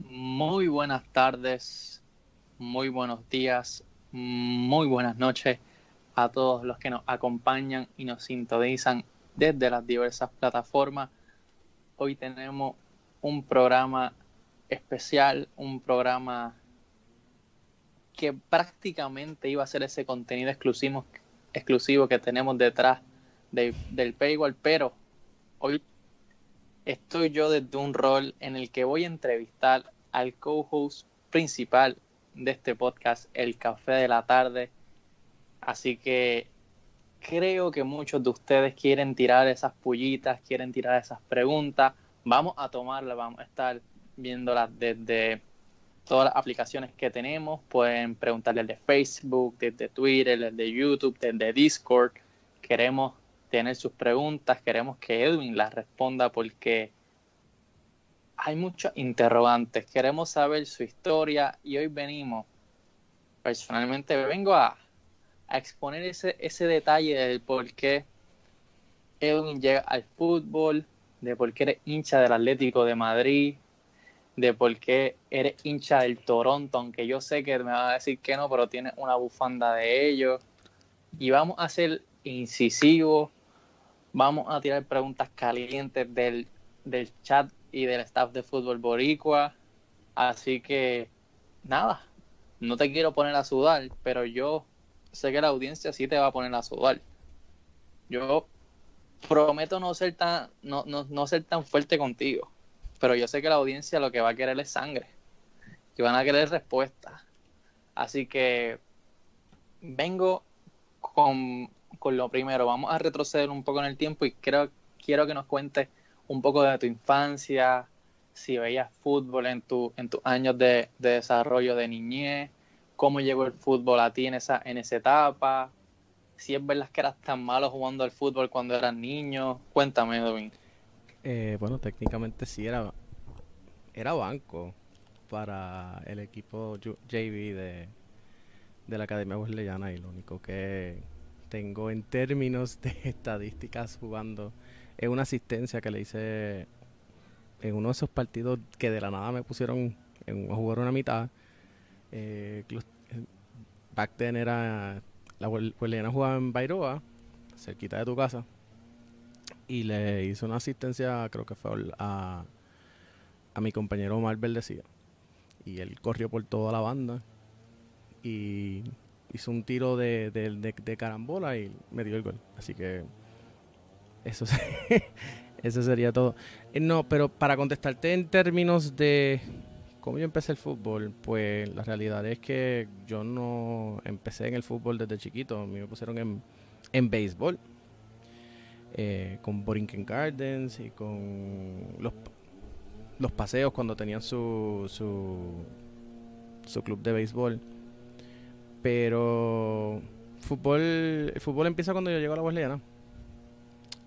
Muy buenas tardes, muy buenos días, muy buenas noches a todos los que nos acompañan y nos sintonizan desde las diversas plataformas. Hoy tenemos un programa especial, un programa que prácticamente iba a ser ese contenido exclusivo, exclusivo que tenemos detrás de, del paywall, pero hoy estoy yo desde un rol en el que voy a entrevistar al co-host principal de este podcast, El Café de la Tarde. Así que creo que muchos de ustedes quieren tirar esas pullitas, quieren tirar esas preguntas. Vamos a tomarlas, vamos a estar viéndolas desde todas las aplicaciones que tenemos. Pueden preguntarle de Facebook, desde Twitter, desde YouTube, desde Discord. Queremos tener sus preguntas, queremos que Edwin las responda porque hay muchos interrogantes. Queremos saber su historia y hoy venimos, personalmente vengo a, exponer ese, ese detalle del por qué Edwin llega al fútbol, de por qué eres hincha del Atlético de Madrid, de por qué eres hincha del Toronto, aunque yo sé que me va a decir que no, pero tienes una bufanda de ellos. Y vamos a ser incisivos, vamos a tirar preguntas calientes del, del chat y del staff de fútbol boricua. Así que, nada, no te quiero poner a sudar, pero yo sé que la audiencia sí te va a poner a sudar. Yo prometo no ser tan, no, no, no ser tan fuerte contigo, pero yo sé que la audiencia lo que va a querer es sangre, que van a querer respuesta Así que vengo con, con lo primero, vamos a retroceder un poco en el tiempo y creo, quiero que nos cuentes un poco de tu infancia, si veías fútbol en, tu, en tus años de, desarrollo de niñez, cómo llegó el fútbol a ti en esa, en esa etapa, si es verdad que eras tan malo jugando al fútbol cuando eras niño. Cuéntame, Edwin. Eh, bueno, técnicamente sí era, era banco para el equipo JV de, de la Academia Wesleyana y lo único que tengo en términos de estadísticas jugando es una asistencia que le hice en uno de esos partidos que de la nada me pusieron en, a jugar una mitad. Eh, back then era. La Huelena jugaba en Bairoa, cerquita de tu casa. Y le hice una asistencia, creo que fue a, a mi compañero Omar Verdecía. Y él corrió por toda la banda. Y hizo un tiro de, de carambola y me dio el gol. Así que eso, eso sería todo. Eh, no, pero para contestarte en términos de cómo yo empecé el fútbol, pues la realidad es que yo no empecé en el fútbol desde chiquito. A mí me pusieron en, en béisbol. Eh, con Borinquen Gardens y con los, los paseos cuando tenían su, su, su club de béisbol. Pero fútbol, el fútbol empieza cuando yo llego a la Wesleyana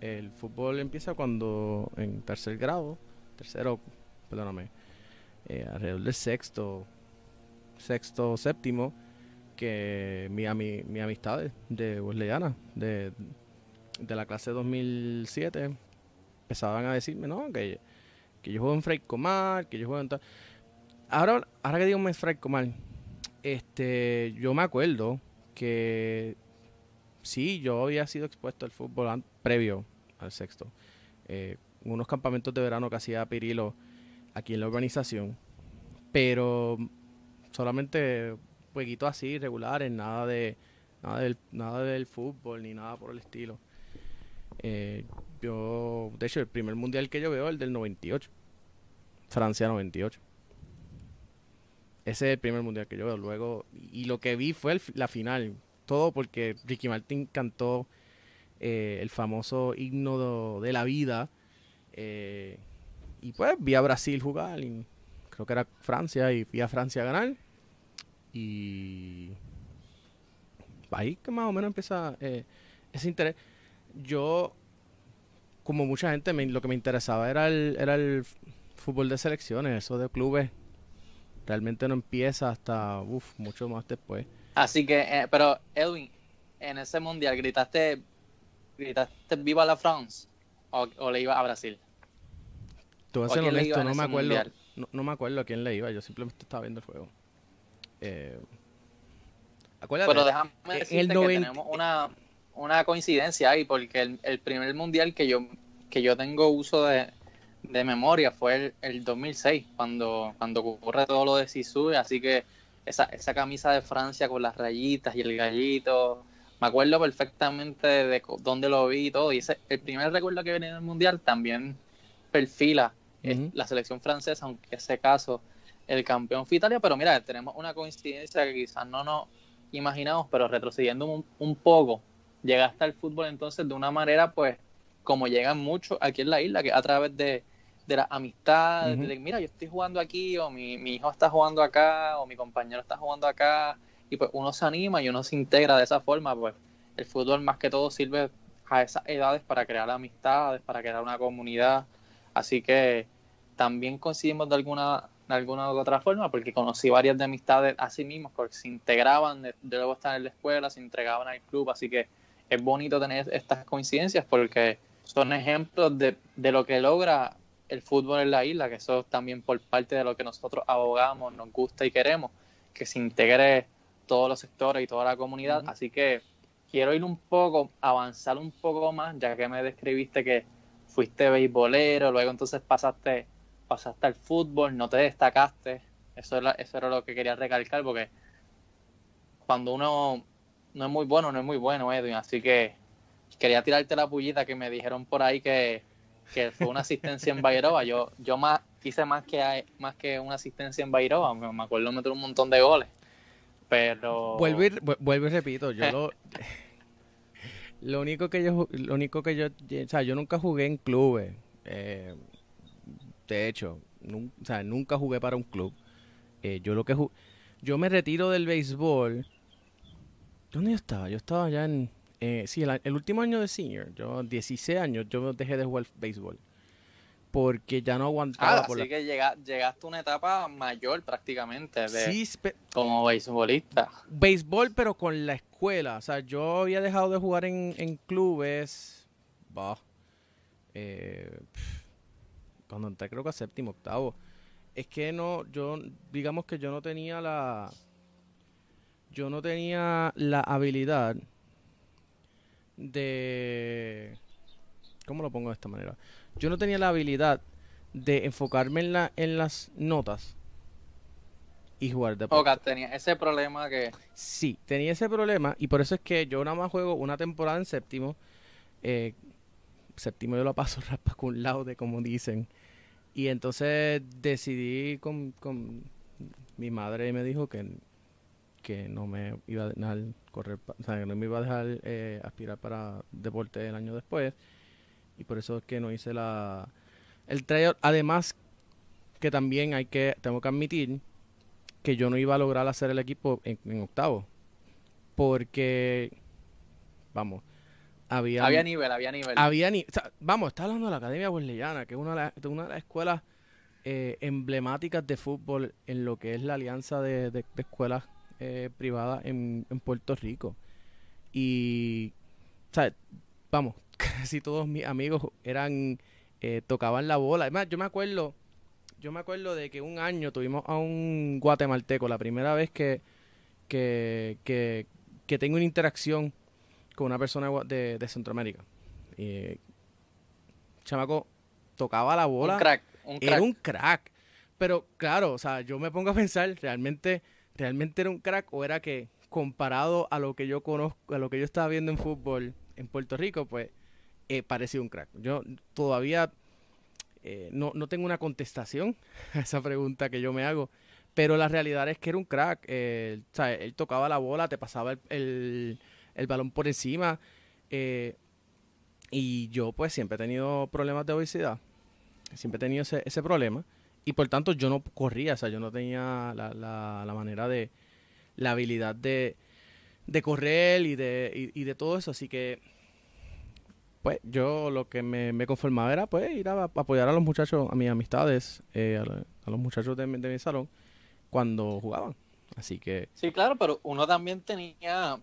el fútbol empieza cuando en tercer grado, tercero, perdóname, eh, alrededor del sexto, sexto, séptimo, que mi, mi, mi amistad de Wesleyana, de, de la clase 2007, empezaban a decirme, no, que, que yo juego en Fray Comar, que yo juego en tal... Ahora, ahora que digo en Fray Comar, este, yo me acuerdo que sí, yo había sido expuesto al fútbol previo al sexto. Eh, unos campamentos de verano que hacía Pirilo aquí en la urbanización, pero solamente jueguitos así, regulares, nada de nada del, nada del fútbol ni nada por el estilo. Eh, yo, de hecho, el primer mundial que yo veo es el del 98, Francia 98. Ese es el primer mundial que yo veo. Luego, y lo que vi fue la final. Todo porque Ricky Martin cantó eh, el famoso himno de, la vida. Eh, y pues vi a Brasil jugar, y creo que era Francia, y vi a Francia ganar. Y ahí que más o menos empieza eh, ese interés. Yo, como mucha gente, lo que me interesaba era el, era el fútbol de selecciones, eso de clubes. Realmente no empieza hasta, uff, mucho más después. Así que, eh, pero Edwin, en ese mundial, ¿gritaste, gritaste Viva la France o, le iba a Brasil? Tú ser honesto, no me acuerdo. No, me acuerdo a quién le iba, yo simplemente estaba viendo el juego. Eh, acuérdate, pero déjame decirte que tenemos una, una coincidencia ahí, porque el, primer mundial que yo, que yo tengo uso de, memoria fue el, el, 2006, cuando, cuando ocurre todo lo de Sisu, así que esa, esa camisa de Francia con las rayitas y el gallito. Me acuerdo perfectamente de, dónde lo vi y todo. Y ese, el primer recuerdo que venía en el Mundial también perfila la selección francesa, aunque ese caso el campeón fue Italia. Pero mira, tenemos una coincidencia que quizás no nos imaginamos, pero retrocediendo un, un poco, llega hasta el fútbol entonces de una manera, pues, como llegan muchos aquí en la isla, que a través de de la amistad, de mira, yo estoy jugando aquí, o mi, mi, hijo está jugando acá, o mi compañero está jugando acá, y pues uno se anima y uno se integra de esa forma, pues el fútbol más que todo sirve a esas edades para crear amistades, para crear una comunidad, así que también coincidimos de alguna de alguna u otra forma, porque conocí varias de amistades así mismos, porque se integraban, de, de luego estar en la escuela, se entregaban al club, así que es bonito tener estas coincidencias porque son ejemplos de, de lo que logra el fútbol en la isla, que eso también por parte de lo que nosotros abogamos, nos gusta y queremos, que se integre todos los sectores y toda la comunidad. Así que quiero ir un poco, avanzar un poco más, ya que me describiste que fuiste beisbolero, luego entonces pasaste, pasaste al fútbol, no te destacaste. Eso era, eso era lo que quería recalcar, porque cuando uno no es muy bueno, no es muy bueno, Edwin. Así que quería tirarte la pullita que me dijeron por ahí que que fue una asistencia en Bairoa. Yo, yo más hice más que más que una asistencia en Bairoa, me, acuerdo meter un montón de goles. Pero vuelvo y, vuelvo y repito, yo lo lo único que yo lo único que yo o sea, yo nunca jugué en clubes. Eh, de hecho, sea, nunca jugué para un club. Eh, yo lo que yo me retiro del béisbol. ¿Dónde yo estaba? Yo estaba ya en eh, sí, el, último año de senior, yo 16 años, yo dejé de jugar béisbol. Porque ya no aguantaba. Ah, así que llegaste a una etapa mayor prácticamente de, como beisbolista. Béisbol, pero con la escuela. O sea, yo había dejado de jugar en, clubes. Bah, eh, cuando entré creo que a séptimo, octavo. Es que no, yo, digamos que yo no tenía la, yo no tenía la habilidad de... ¿Cómo lo pongo de esta manera? Yo no tenía la habilidad de enfocarme en, la, en las notas y jugar de Ok, tenía ese problema que... Sí, tenía ese problema y por eso es que yo nada más juego una temporada en séptimo. Eh, séptimo yo lo paso rapa con laude, como dicen. Y entonces decidí con, con mi madre me dijo que que no me iba a dejar correr, o sea, que no me iba a dejar eh, aspirar para deporte el año después. Y por eso es que no hice la el tryout. Además, que también hay que, tengo que admitir que yo no iba a lograr hacer el equipo en, octavo. Porque, vamos, había... Había nivel, había nivel. Había ni, vamos, está hablando de la Academia Wesleyana, que es una de, una de las escuelas eh, emblemáticas de fútbol en lo que es la alianza de, de escuelas eh, privada en, Puerto Rico. Y, vamos, casi todos mis amigos eran, eh, tocaban la bola. Además, yo me acuerdo, yo me acuerdo de que un año tuvimos a un guatemalteco, la primera vez que, que, que, tengo una interacción con una persona de, de Centroamérica. Chamaco tocaba la bola. crack, un crack. Era un crack. Pero claro, o sea, yo me pongo a pensar, realmente realmente era un crack o era que comparado a lo que yo conozco, a lo que yo estaba viendo en fútbol en Puerto Rico, pues eh, parecía un crack. Yo todavía eh, no, no, tengo una contestación a esa pregunta que yo me hago, pero la realidad es que era un crack. Eh, él tocaba la bola, te pasaba el, el, balón por encima. Eh, y yo pues siempre he tenido problemas de obesidad. Siempre he tenido ese, ese problema y por tanto yo no corría, o sea, yo no tenía la, la, manera de, la habilidad de, de correr y de, y, de todo eso. Así que, pues yo lo que me, conformaba era pues ir a, apoyar a los muchachos, a mis amistades, eh, a, los muchachos de, de mi salón cuando jugaban. Así que... Sí, claro, pero uno también tenía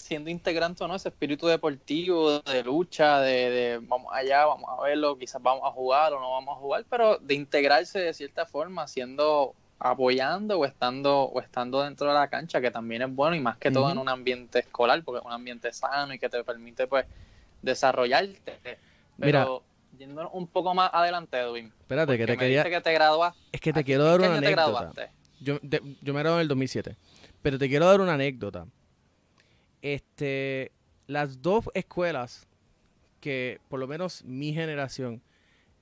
siendo integrante o no ese espíritu deportivo, de lucha, de, vamos allá, vamos a verlo, quizás vamos a jugar o no vamos a jugar, pero de integrarse de cierta forma, siendo apoyando o estando o estando dentro de la cancha, que también es bueno y más que todo en un ambiente escolar, porque es un ambiente sano y que te permite pues desarrollarte. Pero Mira, yendo un poco más adelante, Edwin. Espérate, que te quería que te. Es que te quiero dar una anécdota. Yo, yo me gradué en el 2007, pero te quiero dar una anécdota este, las dos escuelas que, por lo menos mi generación,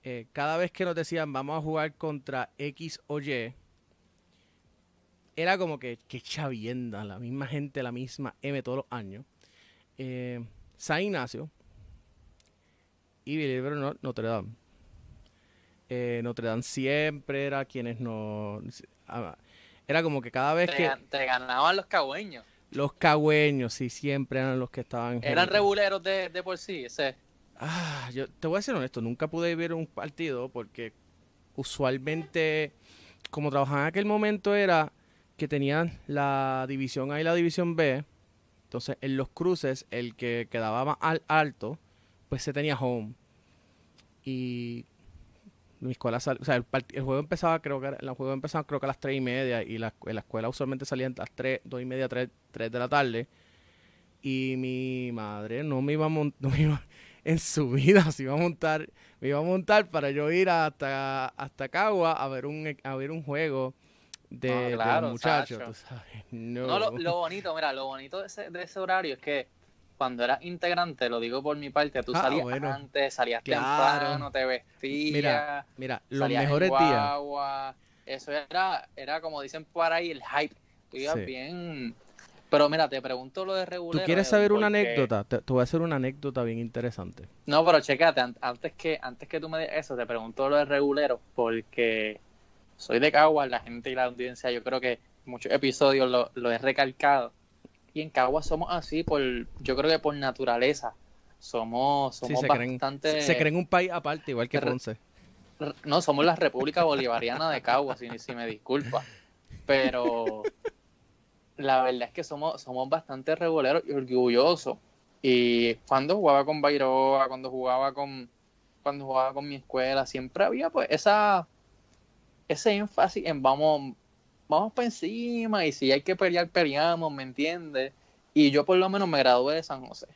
eh, cada vez que nos decían vamos a jugar contra X o Y, era como que, que chavienda, la misma gente, la misma M todos los años. Eh, San Ignacio y Believe Notre Dame. Eh, Notre Dame siempre era quienes no... Era como que cada vez que... Te ganaban los cagüeños. Los cagüeños, sí, siempre eran los que estaban. ¿Eran reguleros de, por sí? Ese. Ah, yo te voy a ser honesto, nunca pude ver un partido porque usualmente, como trabajaba en aquel momento, era que tenían la división A y la división B. Entonces, en los cruces, el que quedaba más alto, pues se tenía home. Y mi escuela o sea, el, juego empezaba, creo que el juego empezaba creo que a las tres y media y la, la escuela usualmente salía a las tres, dos y media, tres, tres de la tarde. Y mi madre no me iba a montar, en su vida se iba a montar, me iba a montar para yo ir hasta, hasta Cagua a ver un, a ver un juego de, los muchachos. No, lo, bonito, mira, lo bonito de ese, de ese horario es que cuando eras integrante, lo digo por mi parte, tú ah, salías antes, salías temprano, te vestías. Mira, mira los mejores días. Eso era, era como dicen por ahí, el hype. Tú ibas bien. Pero mira, te pregunto lo de regulero. ¿Tú quieres saber una anécdota? Te, voy a hacer una anécdota bien interesante. No, pero checate, antes que, antes que tú me digas eso, te pregunto lo de regulero, porque soy de Caguas, la gente y la audiencia, yo creo que muchos episodios lo, lo he recalcado en Cagua somos así por, yo creo que por naturaleza. Somos, somos bastante. se creen un país aparte, igual que Ponce. No, somos la República Bolivariana de Cagua, si, si me disculpa. Pero la verdad es que somos, somos bastante reguleros y orgullosos. Y cuando jugaba con Bairoa, cuando jugaba con, cuando jugaba con mi escuela, siempre había pues esa ese énfasis en vamos, vamos para encima y si hay que pelear, peleamos, ¿me entiendes? Y yo por lo menos me gradué de San José.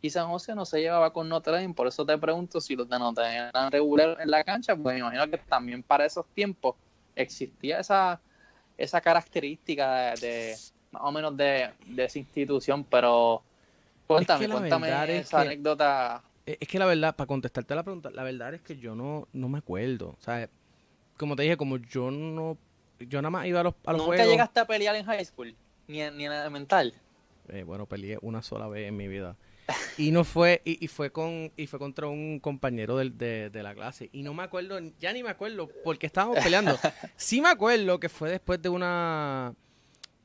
Y San José no se llevaba con Notre Dame, por eso te pregunto si los de Notre Dame eran regulares en la cancha, pues me imagino que también para esos tiempos existía esa, esa característica de, más o menos de, esa institución, pero cuéntame, cuéntame esa anécdota. Es que la verdad, para contestarte la pregunta, la verdad es que yo no, no me acuerdo. O sea, como te dije, como yo no yo nada más iba a los, a los ¿Nunca llegaste a pelear en high school? Ni en, ni en elemental. Eh, bueno, peleé una sola vez en mi vida. Y no fue, y, fue con, y fue contra un compañero de, de, la clase. Y no me acuerdo, ya ni me acuerdo porque estábamos peleando. Sí me acuerdo que fue después de una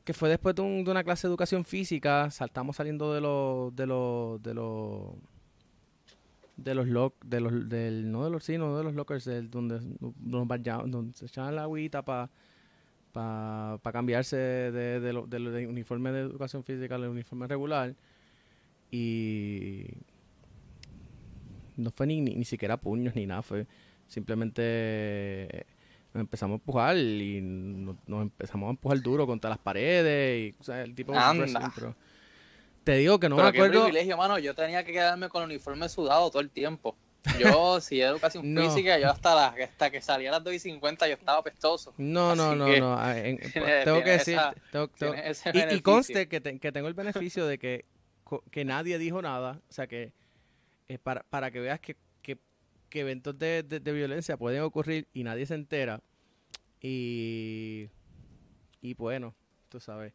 que fue después de, un, de una clase de educación física, saltamos saliendo de los de los de los de los lock, de los del no de los sí, no de los lockers donde nos bañaban, donde se echaban la agüita para para cambiarse de, del uniforme de educación física al uniforme regular. Y no fue ni, ni, siquiera puños ni nada, fue simplemente empezamos a empujar y nos, empezamos a empujar duro contra las paredes y el tipo te digo que no me acuerdo. privilegio, mano. Yo tenía que quedarme con el uniforme sudado todo el tiempo. Yo, si educación física, yo hasta, hasta que salía a las 2 y 50 yo estaba pestoso. No, no, no, no. Tengo que decir. y, conste que, que, tengo el beneficio de que, que nadie dijo nada. O sea, que eh, para, para que veas que, que, que eventos de, de, violencia pueden ocurrir y nadie se entera. Y, y bueno, tú sabes.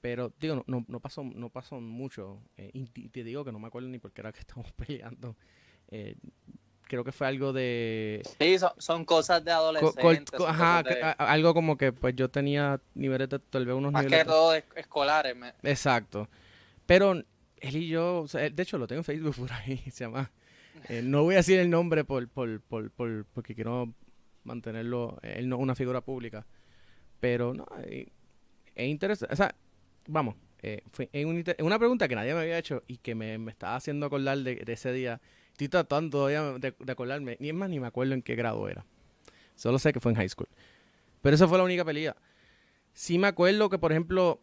Pero digo, no, no, pasó, no pasó mucho. Eh, y te digo que no me acuerdo ni por qué era que estamos peleando. Eh, creo que fue algo de... Sí, son, cosas de adolescentes. ajá, algo como que pues yo tenía niveles de tal vez unos Más niveles... que todo escolares. Exacto. Pero él y yo, de hecho lo tengo en Facebook por ahí, se llama... Eh, no voy a decir el nombre por, por, por, por porque quiero mantenerlo, él no una figura pública. Pero no, eh, es interesante. O sea, vamos, eh, fue una pregunta que nadie me había hecho y que me, me estaba haciendo acordar de, ese día. Estoy tratando todavía de, acordarme, ni es más, ni me acuerdo en qué grado era. Solo sé que fue en high school. Pero esa fue la única pelea. Sí me acuerdo que, por ejemplo,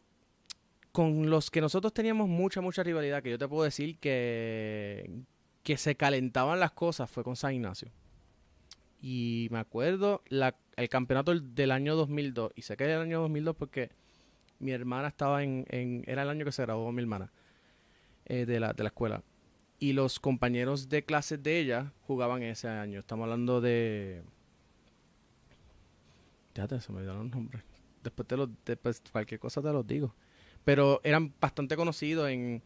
con los que nosotros teníamos mucha, mucha rivalidad, que yo te puedo decir que, que se calentaban las cosas, fue con San Ignacio. Y me acuerdo la, el campeonato del año 2002. Y sé que era el año 2002 porque mi hermana estaba en, Era el año que se graduó mi hermana eh, de, la, de la escuela. Y los compañeros de clases de ella jugaban ese año. Estamos hablando de. Ya te, se me olvidaron los nombres. Después, te lo, después cualquier cosa te los digo. Pero eran bastante conocidos en,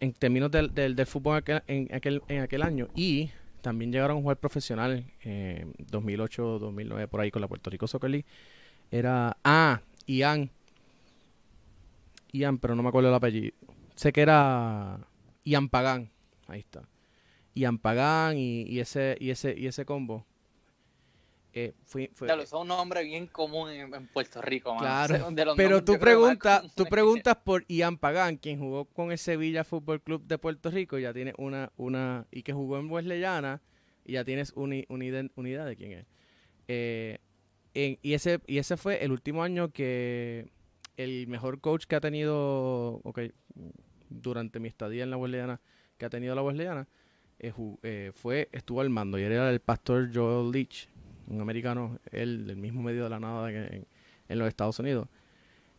en términos del, del, fútbol en aquel, en aquel año. Y también llegaron a jugar profesional en 2008, 2009, por ahí con la Puerto Rico Soccer. Era. Ah, Ian. Ian, pero no me acuerdo el apellido. Sé que era Ian Pagán. Ahí está. Ian Pagán y, ese, y, ese, y ese combo. Eh, fue, fue, es un nombre bien común en, Puerto Rico. Claro, pero tú preguntas, tú preguntas por Ian Pagán, quien jugó con el Sevilla Fútbol Club de Puerto Rico, ya tiene una, una, y que jugó en Wesleyana, y ya tienes una unidad de quién es. Eh, y, ese, y ese fue el último año que el mejor coach que ha tenido, okay, durante mi estadía en la Wesleyana, que ha tenido la Wesleyana, eh, fue, estuvo al mando, y era el pastor Joel Leach un americano, él del mismo medio de la nada en, en los Estados Unidos.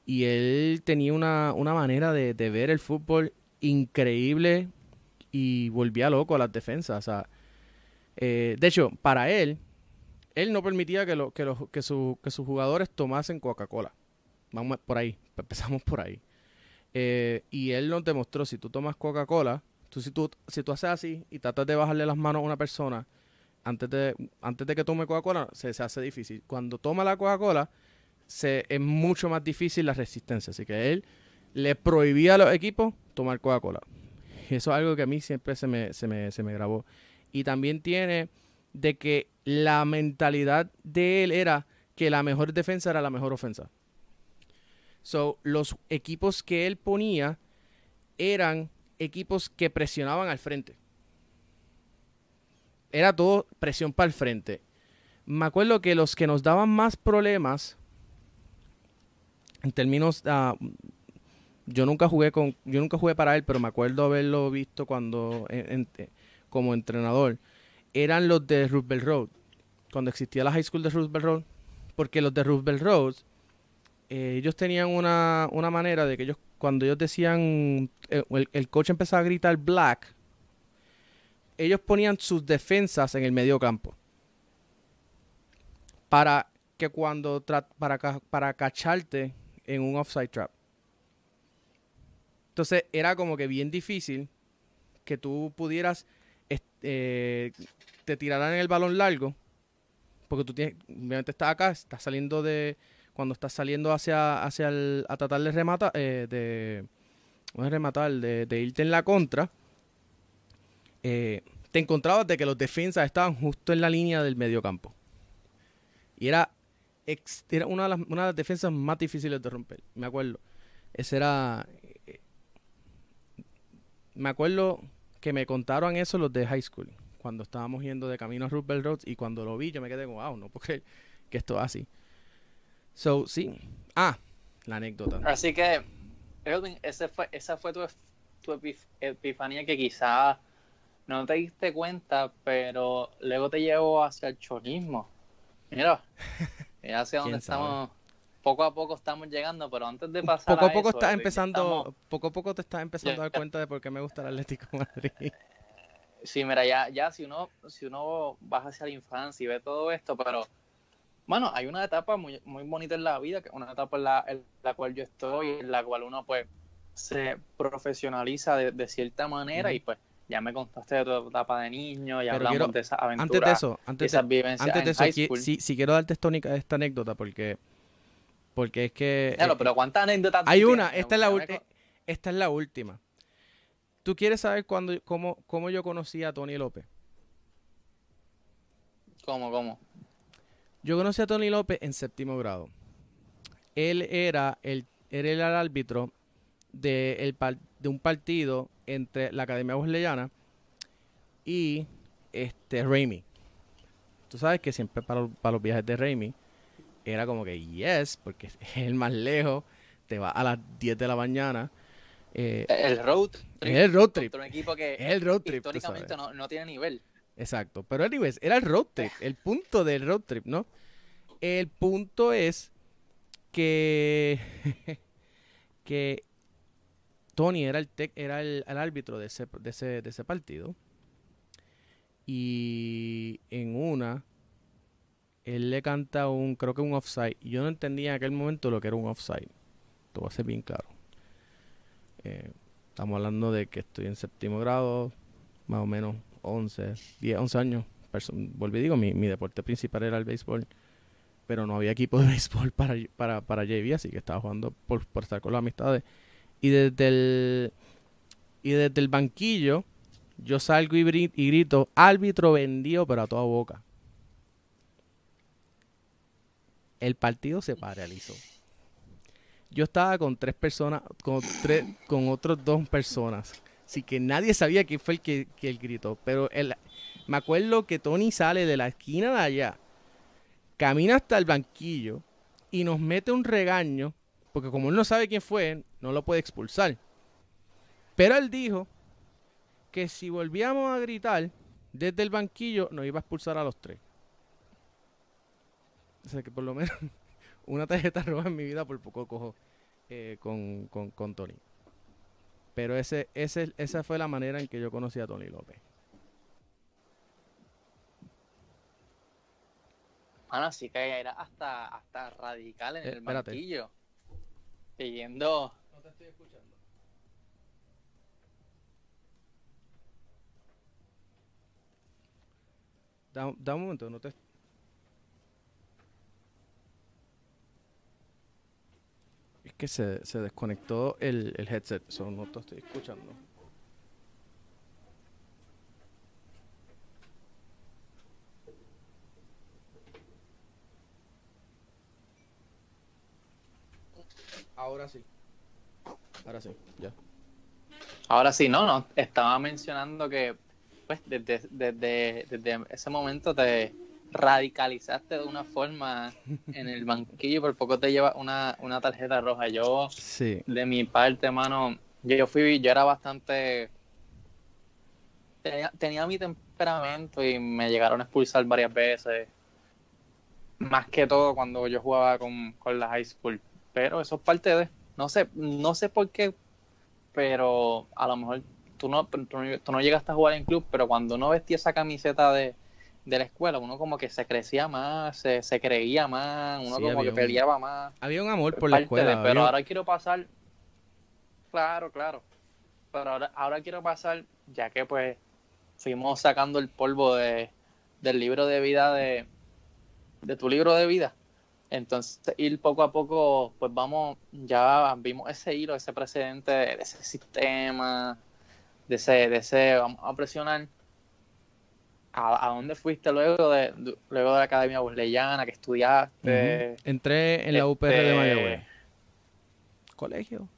Y él tenía una, manera de, ver el fútbol increíble y volvía loco a las defensas. Eh, de hecho, para él, él no permitía que, que, que, que sus jugadores tomasen Coca-Cola. Vamos por ahí, empezamos por ahí. Eh, y él nos demostró, si tú tomas Coca-Cola, tú, si, tú, si tú haces así y tratas de bajarle las manos a una persona, antes de, antes de que tome Coca-Cola se, hace difícil. Cuando toma la Coca-Cola, es mucho más difícil la resistencia. Así que él le prohibía a los equipos tomar Coca-Cola. Eso es algo que a mí siempre se me, se me, se me grabó. Y también tiene de que la mentalidad de él era que la mejor defensa era la mejor ofensa. So, los equipos que él ponía eran equipos que presionaban al frente era todo presión para el frente. Me acuerdo que los que nos daban más problemas, en términos, uh, yo nunca jugué con, yo nunca jugué para él, pero me acuerdo haberlo visto cuando, como entrenador, eran los de Roosevelt Road, cuando existía la high school de Roosevelt Road, porque los de Roosevelt Road, eh, ellos tenían una, una, manera de que ellos, cuando ellos decían, eh, el, el coach empezaba a gritar black, ellos ponían sus defensas en el medio campo. Para que cuando para, para cacharte en un offside trap. Entonces era como que bien difícil que tú pudieras eh, te tiraran el balón largo. Porque tú tienes, obviamente estás acá, estás saliendo de. Cuando estás saliendo hacia, hacia el. a tratar de rematar, eh, de. No rematar, de, de irte en la contra eh, te encontrabas de que los defensas estaban justo en la línea del mediocampo. Y era, era una, de las, una de las defensas más difíciles de romper. Me acuerdo. Ese era. Eh, me acuerdo que me contaron eso los de high school. Cuando estábamos yendo de camino a Roosevelt Road. Y cuando lo vi, yo me quedé como, wow, no porque que esto es así. So, sí. Ah, la anécdota. Así que, Elvin, ese fue, esa fue tu, tu epifanía que quizás no te diste cuenta, pero luego te llevo hacia el cholismo. Mira, mira hacia donde estamos. Poco a poco estamos llegando, pero antes de pasar poco a, poco estás empezando, poco a poco te estás empezando a dar cuenta de por qué me gusta el Atlético Madrid. Sí, mira, ya, ya si uno, si uno baja hacia la infancia y ve todo esto, pero bueno, hay una etapa muy, muy bonita en la vida, que una etapa en la, en la cual yo estoy, en la cual uno pues se profesionaliza de, cierta manera y pues ya me contaste de tu etapa de niño, ya hablamos de esa aventura. Antes de eso, antes de, antes de eso, si, quiero darte esta, esta anécdota porque, porque es que... Claro, pero ¿cuántas anécdotas? Hay una, esta es, la esta es la última. ¿Tú quieres saber cuándo, cómo, cómo yo conocí a Tony López? ¿Cómo, cómo? Yo conocí a Tony López en séptimo grado. Él era el, era el árbitro de, el, de un partido entre la Academia Wesleyana y este Raimi. Tú sabes que siempre para, para los viajes de Raimi era como que yes, porque es el más lejos, te va a las 10 de la mañana. Eh, el road trip. El road trip. Un equipo que el road trip, históricamente no, no, tiene nivel. Exacto. Pero anyways, era el road trip, el punto del road trip, ¿no? El punto es que, que Tony era el, era el, árbitro de ese, de, ese, de ese partido. Y en una, él le canta un, creo que un offside. Yo no entendía en aquel momento lo que era un offside. Todo va a ser bien claro. Eh, estamos hablando de que estoy en séptimo grado, más o menos 11, 10, 11 años. Volví, digo, mi, mi deporte principal era el béisbol pero no había equipo de béisbol para, para, para JV, así que estaba jugando por, por estar con las amistades. Y desde el, y desde el banquillo, yo salgo y, grito, árbitro vendido, pero a toda boca. El partido se paralizó. Yo estaba con tres personas, con tres, con otras dos personas. Así que nadie sabía quién fue el que, que el gritó. Pero el, me acuerdo que Tony sale de la esquina de allá camina hasta el banquillo y nos mete un regaño, porque como él no sabe quién fue, no lo puede expulsar. Pero él dijo que si volvíamos a gritar desde el banquillo, nos iba a expulsar a los tres. O sea que por lo menos una tarjeta roja en mi vida por poco cojo eh, con, con, con, Tony. Pero ese, ese, esa fue la manera en que yo conocí a Tony López. Bueno, sí que era hasta, hasta radical en eh, el banquillo. Siguiendo. No te estoy escuchando. Da, da un momento, no te. Que se, se desconectó el, el headset, so no te estoy escuchando. Ahora sí. Ahora sí, ya. Ahora sí, no, no. Estaba mencionando que pues desde, desde, desde ese momento te radicalizaste de una forma en el banquillo por poco te lleva una, una tarjeta roja. Yo, sí. de mi parte, mano, yo, fui, yo era bastante... Tenía, tenía mi temperamento y me llegaron a expulsar varias veces. Más que todo cuando yo jugaba con, con la high school pero eso es parte de, no sé, no sé por qué, pero a lo mejor tú no, tú no, llegaste a jugar en club, pero cuando uno vestía esa camiseta de, la escuela, uno como que se crecía más, se, se creía más, uno como que peleaba más. Había un amor por la escuela. pero ahora quiero pasar, claro, claro, pero ahora, ahora quiero pasar, ya que pues fuimos sacando el polvo de, del libro de vida de, de tu libro de vida entonces, ir poco a poco, pues vamos, ya vimos ese hilo, ese precedente de ese sistema, de ese, de ese vamos a presionar. ¿A, dónde fuiste luego de, luego de la Academia Wesleyana que estudiaste? Entré en la UPR de este, Mayagüez. Colegio.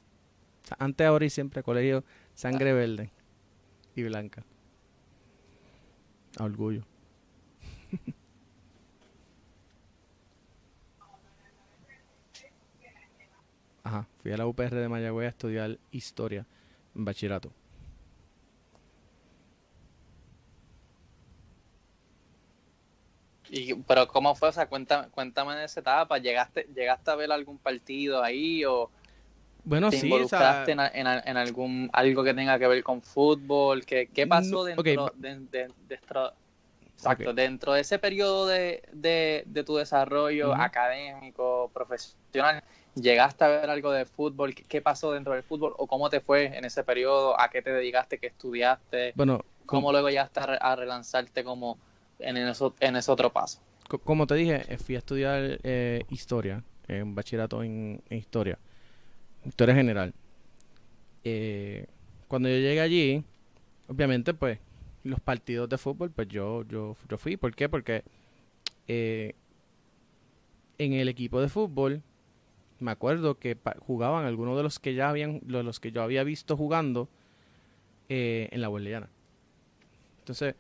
antes, ahora y siempre, colegio sangre verde y blanca. A orgullo. Ajá, fui a la UPR de Mayagüez a estudiar historia en bachillerato. Y, pero ¿cómo fue? O sea, cuéntame, cuéntame de esa etapa. ¿Llegaste, ¿Llegaste a ver algún partido ahí o bueno, te sí, involucraste en, en, algún algo que tenga que ver con fútbol? ¿Qué, qué pasó dentro, de, de, exacto, dentro de ese periodo de, de tu desarrollo académico, profesional? ¿Llegaste a ver algo de fútbol? ¿Qué pasó dentro del fútbol? ¿O cómo te fue en ese periodo? ¿A qué te dedicaste? ¿Qué estudiaste? Bueno, ¿Cómo luego llegaste a, relanzarte como en, eso, en ese otro paso? Como te dije, eh, fui a estudiar eh, historia, en bachillerato en, historia, historia general. Eh, cuando yo llegué allí, obviamente, pues, los partidos de fútbol, pues yo, yo, yo fui. ¿Por qué? Porque eh, en el equipo de fútbol, me acuerdo que jugaban algunos de los que ya habían, los que yo había visto jugando eh, en la Hueleyana. Entonces,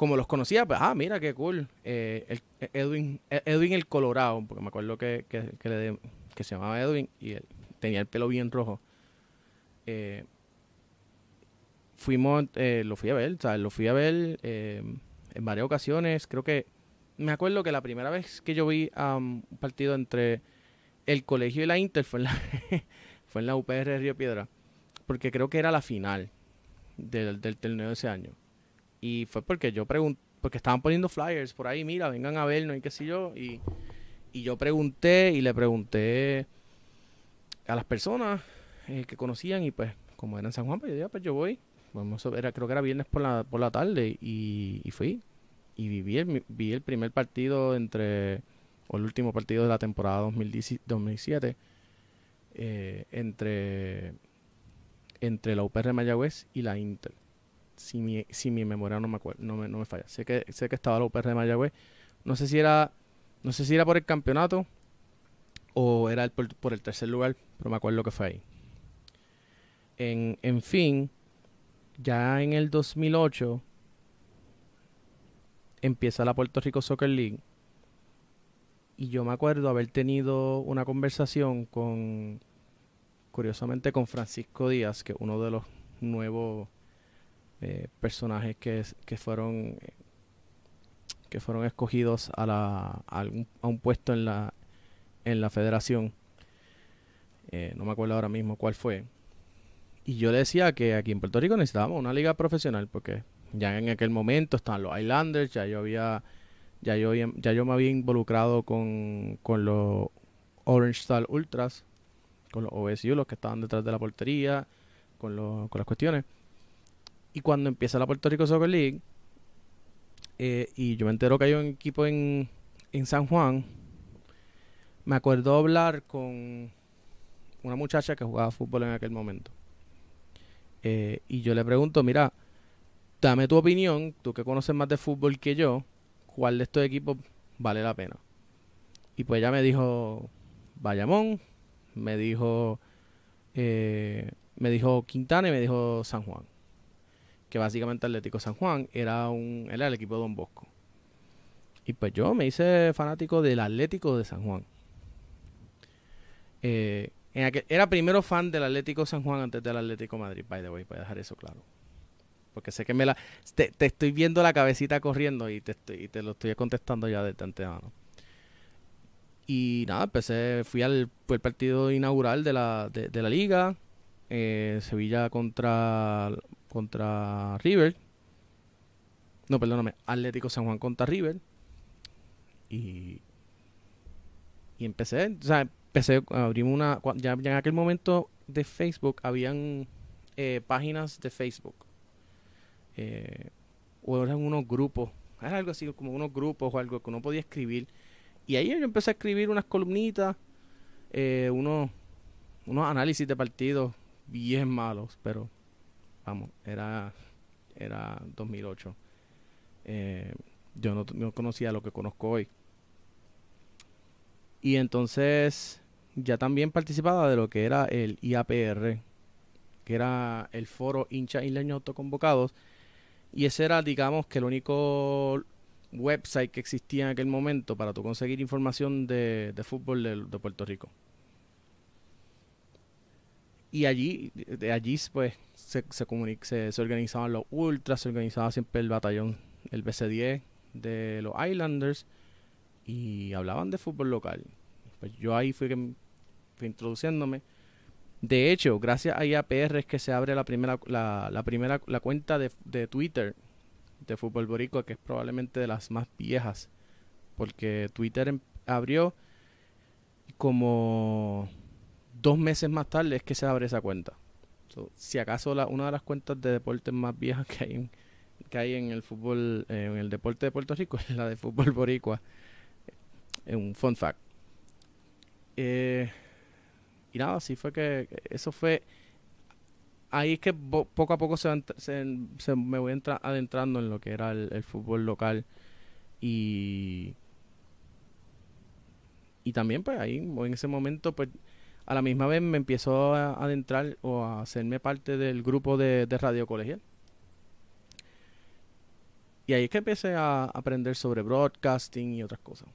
como los conocía, pues, ah, mira qué cool. Eh, el, Edwin, Edwin el Colorado, porque me acuerdo que, que, que se llamaba Edwin y él tenía el pelo bien rojo. Eh, fuimos, eh, lo fui a ver, sea, lo fui a ver eh, en varias ocasiones. Creo que, me acuerdo que la primera vez que yo vi un partido entre el colegio y la Inter fue en la, fue en la UPR Río Piedra, porque creo que era la final del, del torneo de ese año. Y fue porque yo pregunté, porque estaban poniendo flyers por ahí, mira, vengan a vernos y qué sé yo. Y, y yo pregunté y le pregunté a las personas eh, que conocían y pues como era en San Juan, pues yo dije, ah, pues yo voy. Vamos era, creo que era viernes por la, por la tarde y, fui. Y viví el, vi el primer partido entre, o el último partido de la temporada 2017, eh, entre, entre la UPR Mayagüez y la Inter si mi, si mi memoria no me, acuerdo, no me, no me falla. Sé que, sé que estaba la UPR de Mayagüez. No sé si era, no sé si era por el campeonato o era por, el tercer lugar, pero me acuerdo que fue ahí. En, en fin, ya en el 2008 empieza la Puerto Rico Soccer League y yo me acuerdo haber tenido una conversación con, curiosamente, con Francisco Díaz, que es uno de los nuevos eh, personajes que, que fueron que fueron escogidos a, la, a, un, puesto en la, en la federación. Eh, no me acuerdo ahora mismo cuál fue. Y yo le decía que aquí en Puerto Rico necesitábamos una liga profesional porque ya en aquel momento estaban los Islanders, ya yo había ya yo ya yo me había involucrado con, con los Orange Star Ultras, con los OSU, los que estaban detrás de la portería, con, con las cuestiones. Y cuando empieza la Puerto Rico Soccer League, eh, y yo me entero que hay un equipo en, en San Juan, me acuerdo hablar con una muchacha que jugaba fútbol en aquel momento. Eh, y yo le pregunto, mira, dame tu opinión, tú que conoces más de fútbol que yo, ¿cuál de estos equipos vale la pena? Y pues ella me dijo Bayamón, me dijo, eh, me dijo Quintana y me dijo San Juan que básicamente Atlético San Juan era un era el equipo de Don Bosco. Y pues yo me hice fanático del Atlético de San Juan. Eh, era primero fan del Atlético San Juan antes del Atlético Madrid, by the way, para dejar eso claro. Porque sé que me la te, estoy viendo la cabecita corriendo y te te lo estoy contestando ya de antemano. Y nada, empecé, fui al partido inaugural de la, de, la liga. Eh, Sevilla contra contra River. No, perdóname, Atlético San Juan contra River. Y, y empecé, o sea, empecé, abrimos una, ya, en aquel momento de Facebook habían eh, páginas de Facebook. Eh, o eran unos grupos, era algo así como unos grupos o algo que uno podía escribir. Y ahí yo empecé a escribir unas columnitas, eh, unos, unos análisis de partidos bien malos, pero vamos, era, era 2008. Eh, yo no, conocía lo que conozco hoy. Y entonces ya también participaba de lo que era el IAPR, que era el foro hincha y leños autoconvocados. Y ese era, digamos, que el único website que existía en aquel momento para tú conseguir información de, fútbol de Puerto Rico y allí, de allí pues se, se, se, organizaban los ultras, se organizaba siempre el batallón, el BC10 de los Islanders y hablaban de fútbol local. Pues yo ahí fui, fui introduciéndome. De hecho, gracias a IAPR es que se abre la primera, la, la primera la cuenta de, de Twitter de Fútbol Boricua, que es probablemente de las más viejas, porque Twitter em, abrió como dos meses más tarde es que se abre esa cuenta. si acaso la, una de las cuentas de deportes más viejas que hay en, que hay en el fútbol, eh, en el deporte de Puerto Rico es la de fútbol boricua. Es un fun fact. Eh, y nada, así fue que eso fue ahí es que poco a poco se, se, me voy adentrando en lo que era el, fútbol local y y también pues ahí en ese momento pues a la misma vez me empiezo a adentrar o a hacerme parte del grupo de, radio colegial. Y ahí es que empecé a aprender sobre broadcasting y otras cosas.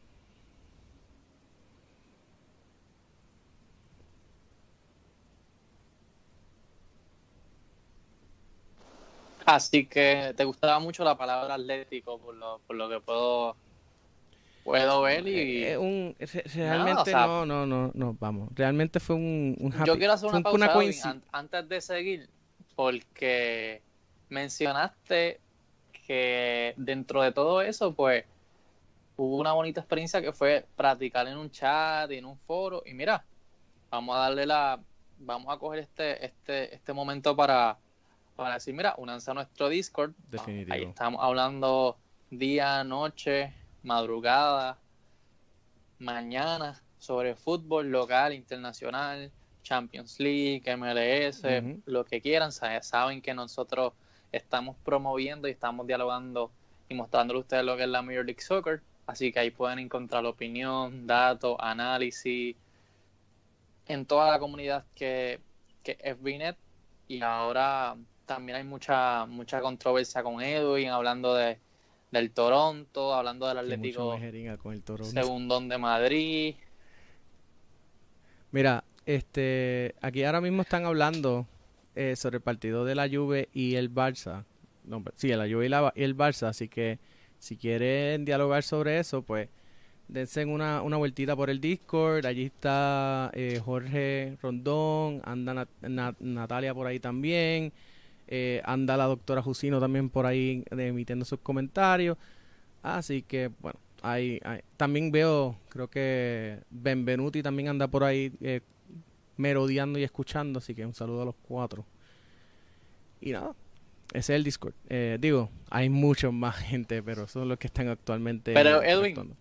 Así que te gustaba mucho la palabra atlético, por lo, por lo que puedo puedo ver y eh, un, realmente no, no, no, no, vamos, realmente fue un, un Yo quiero hacer una pausa antes de seguir porque mencionaste que dentro de todo eso, pues hubo una bonita experiencia que fue practicar en un chat y en un foro y mira, vamos a darle la vamos a coger este este este momento para para decir, mira, únanse a nuestro Discord. Definitivo. Ahí estamos hablando día, noche, madrugada, mañana sobre fútbol local, internacional, Champions League, MLS, lo que quieran. Saben que nosotros estamos promoviendo y estamos dialogando y mostrándole a ustedes lo que es la Major League Soccer. Así que ahí pueden encontrar opinión, datos, análisis en toda la comunidad que, que es VNet. Y ahora también hay mucha mucha controversia con Edwin, hablando de del Toronto, hablando del Atlético con el segundón de Madrid. Mira, este, aquí ahora mismo están hablando eh, sobre el partido de la Juve y el Barça. No, sí, la Juve y, el Barça, así que si quieren dialogar sobre eso, pues dense una, una vueltita por el Discord. Allí está eh, Jorge Rondón, anda Natalia por ahí también. Eh, anda la doctora Jusino también por ahí emitiendo sus comentarios. Así que, bueno, ahí, también veo, creo que Benvenuti también anda por ahí eh, merodeando y escuchando. Así que un saludo a los cuatro. Y nada, ese es el Discord. Eh, digo, hay mucho más gente, pero son los que están actualmente. Pero Edwin.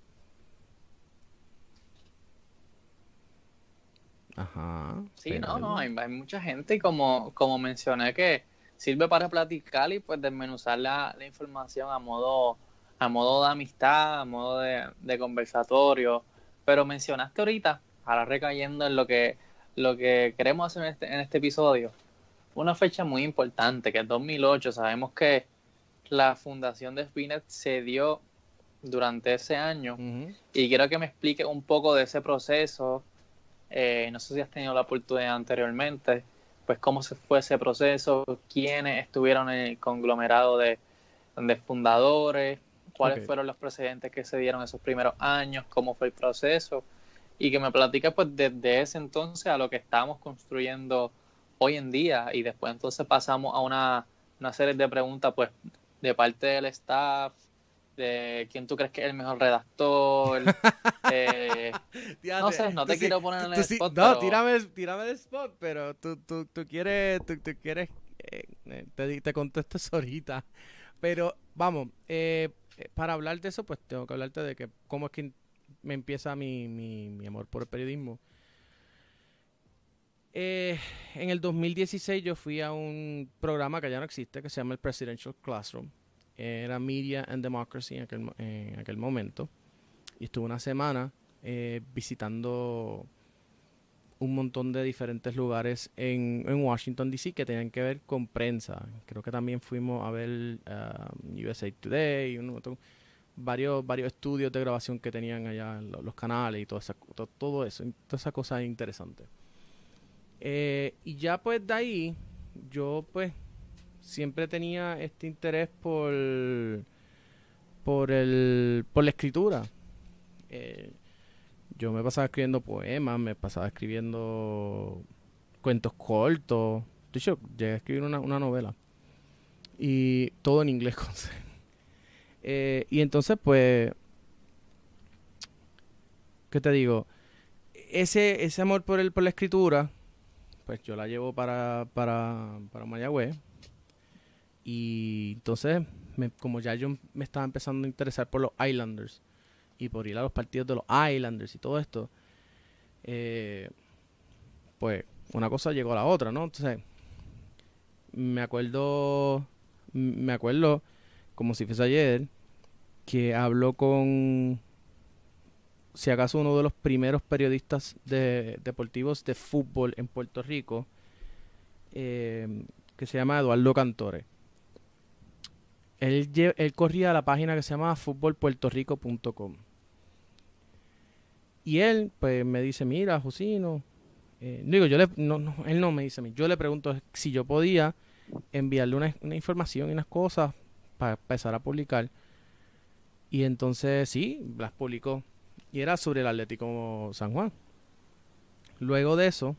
Ajá. Sí, no, no, hay, hay, mucha gente y como, como mencioné que sirve para platicar y pues desmenuzar la, información a modo, a modo de amistad, a modo de, conversatorio. Pero mencionaste ahorita, ahora recayendo en lo que, lo que queremos hacer en este, en este episodio, una fecha muy importante, que es 2008. Sabemos que la fundación de Spinet se dio durante ese año y quiero que me explique un poco de ese proceso. Eh, no sé si has tenido la oportunidad anteriormente pues cómo se fue ese proceso, quiénes estuvieron en el conglomerado de, fundadores, cuáles fueron los precedentes que se dieron esos primeros años, cómo fue el proceso y que me platique pues desde ese entonces a lo que estamos construyendo hoy en día. Y después entonces pasamos a una, una serie de preguntas pues de parte del staff, de quién tú crees que es el mejor redactor. eh, no sé, no te quiero poner en el spot. No, tírame, tírame el spot, pero tú, tú, tú quieres, tú, quieres, eh, eh, te, te contesto eso ahorita. Pero vamos, eh, para hablar de eso, pues tengo que hablarte de que cómo es que me empieza mi, mi, mi amor por el periodismo. en el 2016 yo fui a un programa que ya no existe, que se llama el Presidential Classroom era Media and Democracy en aquel, en aquel momento. Y estuve una semana eh, visitando un montón de diferentes lugares en, en, Washington, D.C. que tenían que ver con prensa. Creo que también fuimos a ver uh, USA Today, un, varios, varios estudios de grabación que tenían allá en los, canales y todo, esa, todo, eso, toda esa cosa interesante. Eh, y ya pues de ahí, yo pues siempre tenía este interés por por el por la escritura. Eh, yo me pasaba escribiendo poemas me pasaba escribiendo cuentos cortos. De hecho llegué a escribir una, novela. Y todo en inglés eh, y entonces pues qué te digo ese ese amor por el por la escritura pues yo la llevo para para para Mayagüez y entonces, como ya yo me estaba empezando a interesar por los Islanders y por ir a los partidos de los Islanders y todo esto, eh, pues una cosa llegó a la otra, ¿no? Entonces, me acuerdo, me acuerdo, como si fuese ayer, que habló con, si acaso uno de los primeros periodistas de, deportivos de fútbol en Puerto Rico, eh, que se llama Eduardo Cantore. Él, corría la página que se llama futbolpuertorico.com. Y él, pues, me dice, mira, Josino, eh, digo, yo no, no, él no me dice a mí, yo le pregunto si yo podía enviarle una, una información y unas cosas para empezar a publicar. Y entonces sí, las publicó. Y era sobre el Atlético San Juan. Luego de eso,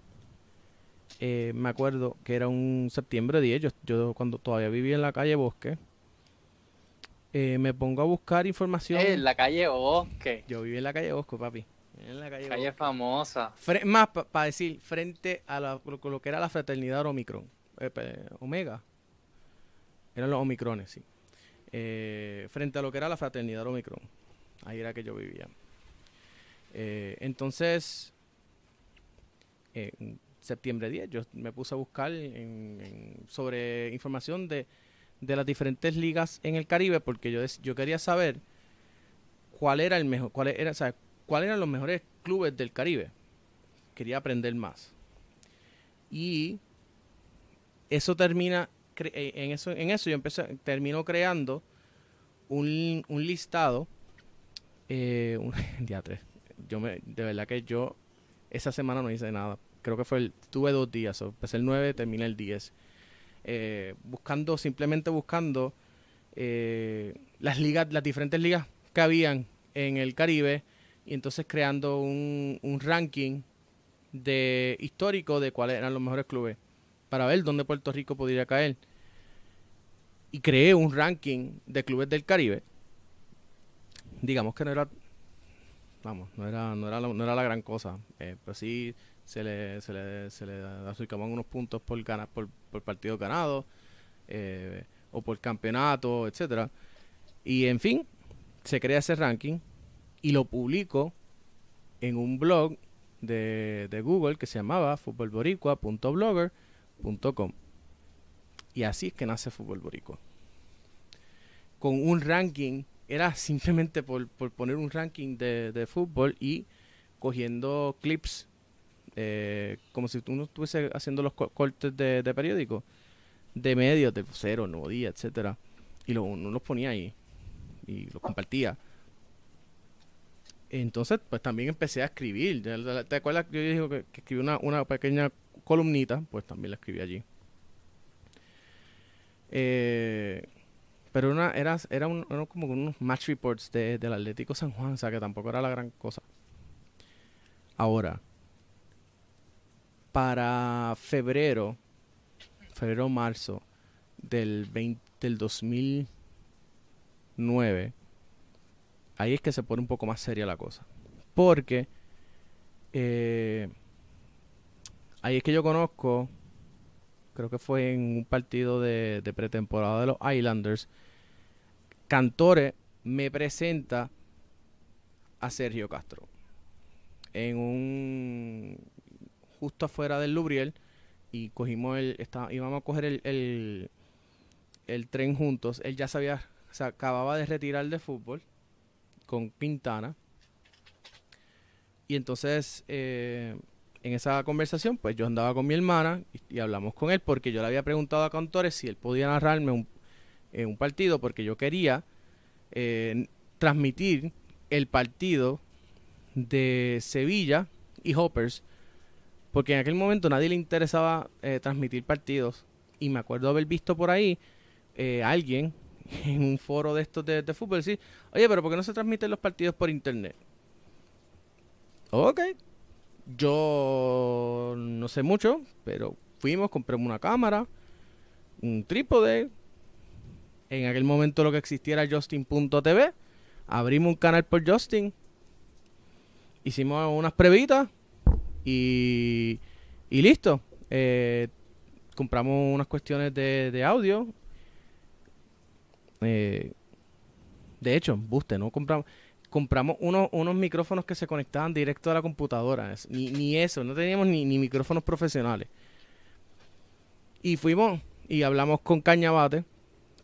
eh, me acuerdo que era un septiembre 10, yo, yo cuando todavía vivía en la calle Bosque, eh, me pongo a buscar información. En la calle Bosque. Yo viví en la calle Bosque, papi. En la calle, calle famosa. más para decir, frente a lo, lo, que era la fraternidad Omicron. Eh, Omega. Eran los Omicrones, sí. Eh, frente a lo que era la fraternidad Omicron. Ahí era que yo vivía. Eh, entonces, en septiembre 10, yo me puse a buscar sobre información de, de, las diferentes ligas en el Caribe porque yo, yo quería saber cuál era el mejor, cuál era, o eran los mejores clubes del Caribe. Quería aprender más. Y eso termina, eh, en eso, en eso yo empecé, termino creando un, un listado. Eh, un, yo me, de verdad que yo esa semana no hice nada. Creo que fue el, tuve dos días, empecé el 9, terminé el 10. Eh, buscando, simplemente buscando eh, las ligas, las diferentes ligas que habían en el Caribe y entonces creando un, un ranking de histórico de cuáles eran los mejores clubes para ver dónde Puerto Rico podría caer. Y creé un ranking de clubes del Caribe. Digamos que no era vamos, no era, no era, la, no era la gran cosa, eh, pero sí se le, se le, se le unos puntos por, ganar, por, por partido ganado eh, o por campeonato, etcétera. Y en fin, se crea ese ranking y lo publico en un blog de, de Google que se llamaba futbolboricua.blogger.com. Y así es que nace Fútbol Boricua. Con un ranking, era simplemente por, poner un ranking de, fútbol y cogiendo clips, eh, como si uno estuviese haciendo los cortes de, de periódico, de medios, de Cero, Nuevo Día, etcétera Y lo, uno los ponía ahí y los compartía. Entonces, pues también empecé a escribir. ¿Te acuerdas yo dije que, escribí una, una, pequeña columnita? Pues también la escribí allí. Eh, pero una, era, era, un, como unos match reports de, del Atlético San Juan, o sea que tampoco era la gran cosa. Ahora, para febrero, febrero-marzo del, 20, del 2009, ahí es que se pone un poco más seria la cosa. Porque eh, ahí es que yo conozco, creo que fue en un partido de, pretemporada de los Islanders, Cantore me presenta a Sergio Castro en un justo afuera del Lubriel y cogimos el está, íbamos a coger el, el, tren juntos él ya sabía se acababa de retirar de fútbol con Quintana. Y entonces, eh, en esa conversación, pues yo andaba con mi hermana y, hablamos con él porque yo le había preguntado a Cantores si él podía narrarme un, eh, un partido porque yo quería eh, transmitir el partido de Sevilla y Hoppers porque en aquel momento nadie le interesaba transmitir partidos y me acuerdo haber visto por ahí alguien en un foro de estos de, fútbol decir, oye, pero ¿por qué no se transmiten los partidos por internet? Ok. Yo no sé mucho, pero fuimos, compramos una cámara, un trípode. En aquel momento lo que existía era Justin.tv. Abrimos un canal por Justin. Hicimos unas previtas y, y listo. Eh, compramos unas cuestiones de, de audio eh, de hecho, buste, no compramos compramos unos, unos micrófonos que se conectaban directo a la computadora. Ni, ni eso, no teníamos ni, ni, micrófonos profesionales. Y fuimos, y hablamos con Cañabate,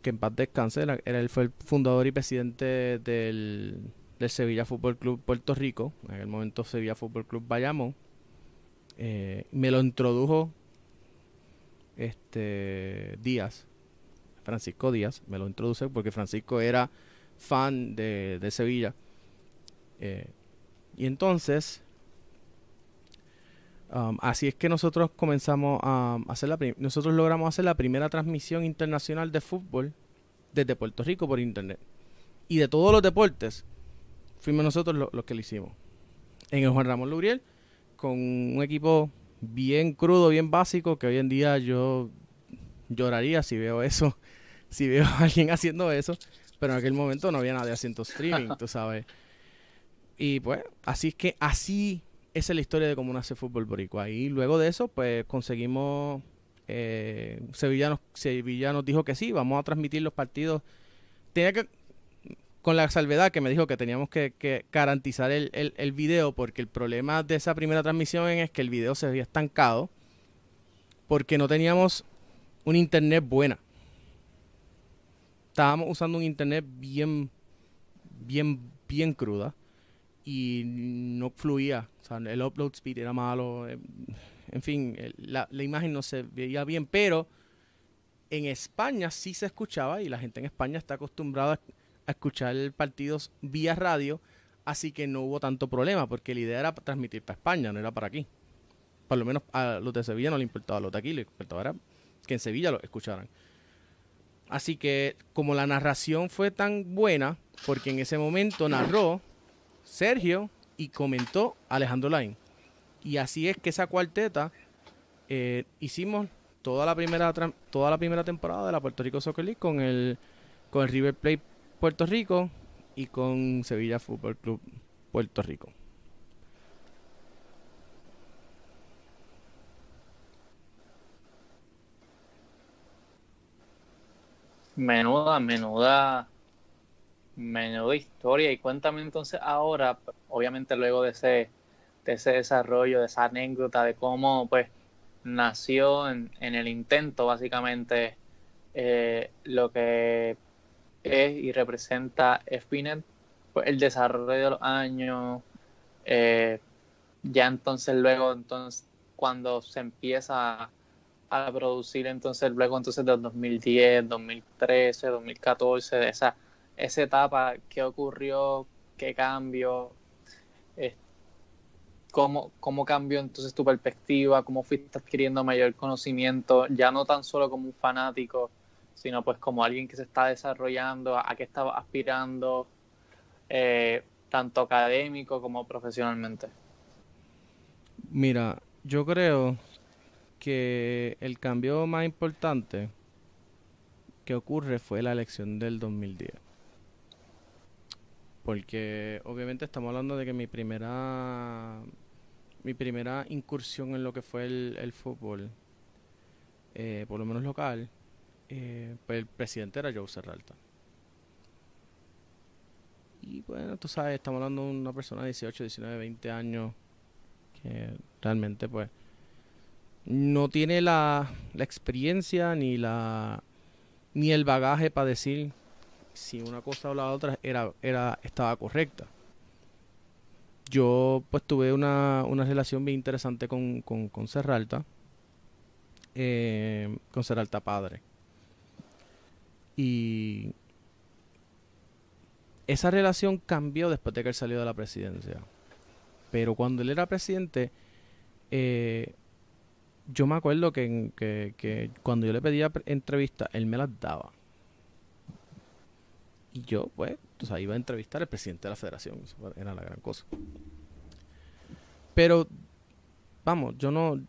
que en paz descanse, era, él fue el fundador y presidente del, del Sevilla Fútbol Club Puerto Rico, en el momento Sevilla Fútbol Club Bayamón. Eh, me lo introdujo este Díaz, Francisco Díaz, me lo introduce porque Francisco era fan de, de Sevilla. Eh, y entonces, um, así es que nosotros comenzamos a hacer la nosotros logramos hacer la primera transmisión internacional de fútbol desde Puerto Rico por internet. Y de todos los deportes, fuimos nosotros los que lo hicimos. En el Juan Ramón Luriel, con un equipo bien crudo, bien básico, que hoy en día yo lloraría si veo eso, si veo a alguien haciendo eso, pero en aquel momento no había nadie haciendo streaming, tú sabes. Y pues, así es que así es la historia de cómo nace Fútbol Boricua. Y luego de eso, pues conseguimos. Eh, Sevilla, nos, Sevilla nos dijo que sí, vamos a transmitir los partidos. Tenía que. Con la salvedad que me dijo que teníamos que, garantizar el, video, porque el problema de esa primera transmisión es que el video se había estancado, porque no teníamos un internet buena. Estábamos usando un internet bien, bien, bien cruda y no fluía. O sea, el upload speed era malo. Eh, en fin, la, imagen no se veía bien, pero en España sí se escuchaba y la gente en España está acostumbrada a escuchar partidos vía radio, así que no hubo tanto problema porque la idea era transmitir para España, no era para aquí. Por lo menos a los de Sevilla no le importaba, a los de aquí le importaba que en Sevilla lo escucharan. Así que como la narración fue tan buena, porque en ese momento narró Sergio y comentó Alejandro Lain. Y así es que esa cuarteta eh, hicimos toda la primera toda la primera temporada de la Puerto Rico Soccer League con el con el River Plate Puerto Rico y con Sevilla Fútbol Club Puerto Rico. Menuda, menuda Menuda historia. Y cuéntame entonces ahora, obviamente luego de ese, de ese desarrollo, de esa anécdota, de cómo pues nació en, el intento básicamente eh, lo que es y representa Spinet, pues el desarrollo de los años, eh, ya entonces luego, entonces cuando se empieza a, producir entonces luego entonces de 2010, 2013, 2014, de esa esa etapa, qué ocurrió, qué cambio, cómo, cómo cambió entonces tu perspectiva, cómo fuiste adquiriendo mayor conocimiento, ya no tan solo como un fanático, sino pues como alguien que se está desarrollando, a, qué estaba aspirando, eh, tanto académico como profesionalmente. Mira, yo creo que el cambio más importante que ocurre fue la elección del 2010 porque obviamente estamos hablando de que mi primera mi primera incursión en lo que fue el, fútbol, eh, por lo menos local, eh, pues el presidente era Joe Serralta. Y bueno, tú sabes, estamos hablando de una persona de 18, 19, 20 años que realmente pues no tiene la, la experiencia ni la ni el bagaje para decir si una cosa o la otra era, era, estaba correcta. Yo pues tuve una, una relación bien interesante con, con, Serralta, eh, con Serralta padre. Y esa relación cambió después de que él salió de la presidencia. Pero cuando él era presidente, eh, yo me acuerdo que, que, cuando yo le pedía entrevistas, él me las daba. Y yo, pues, iba a entrevistar al presidente de la federación. Era la gran cosa. Pero, vamos, yo no...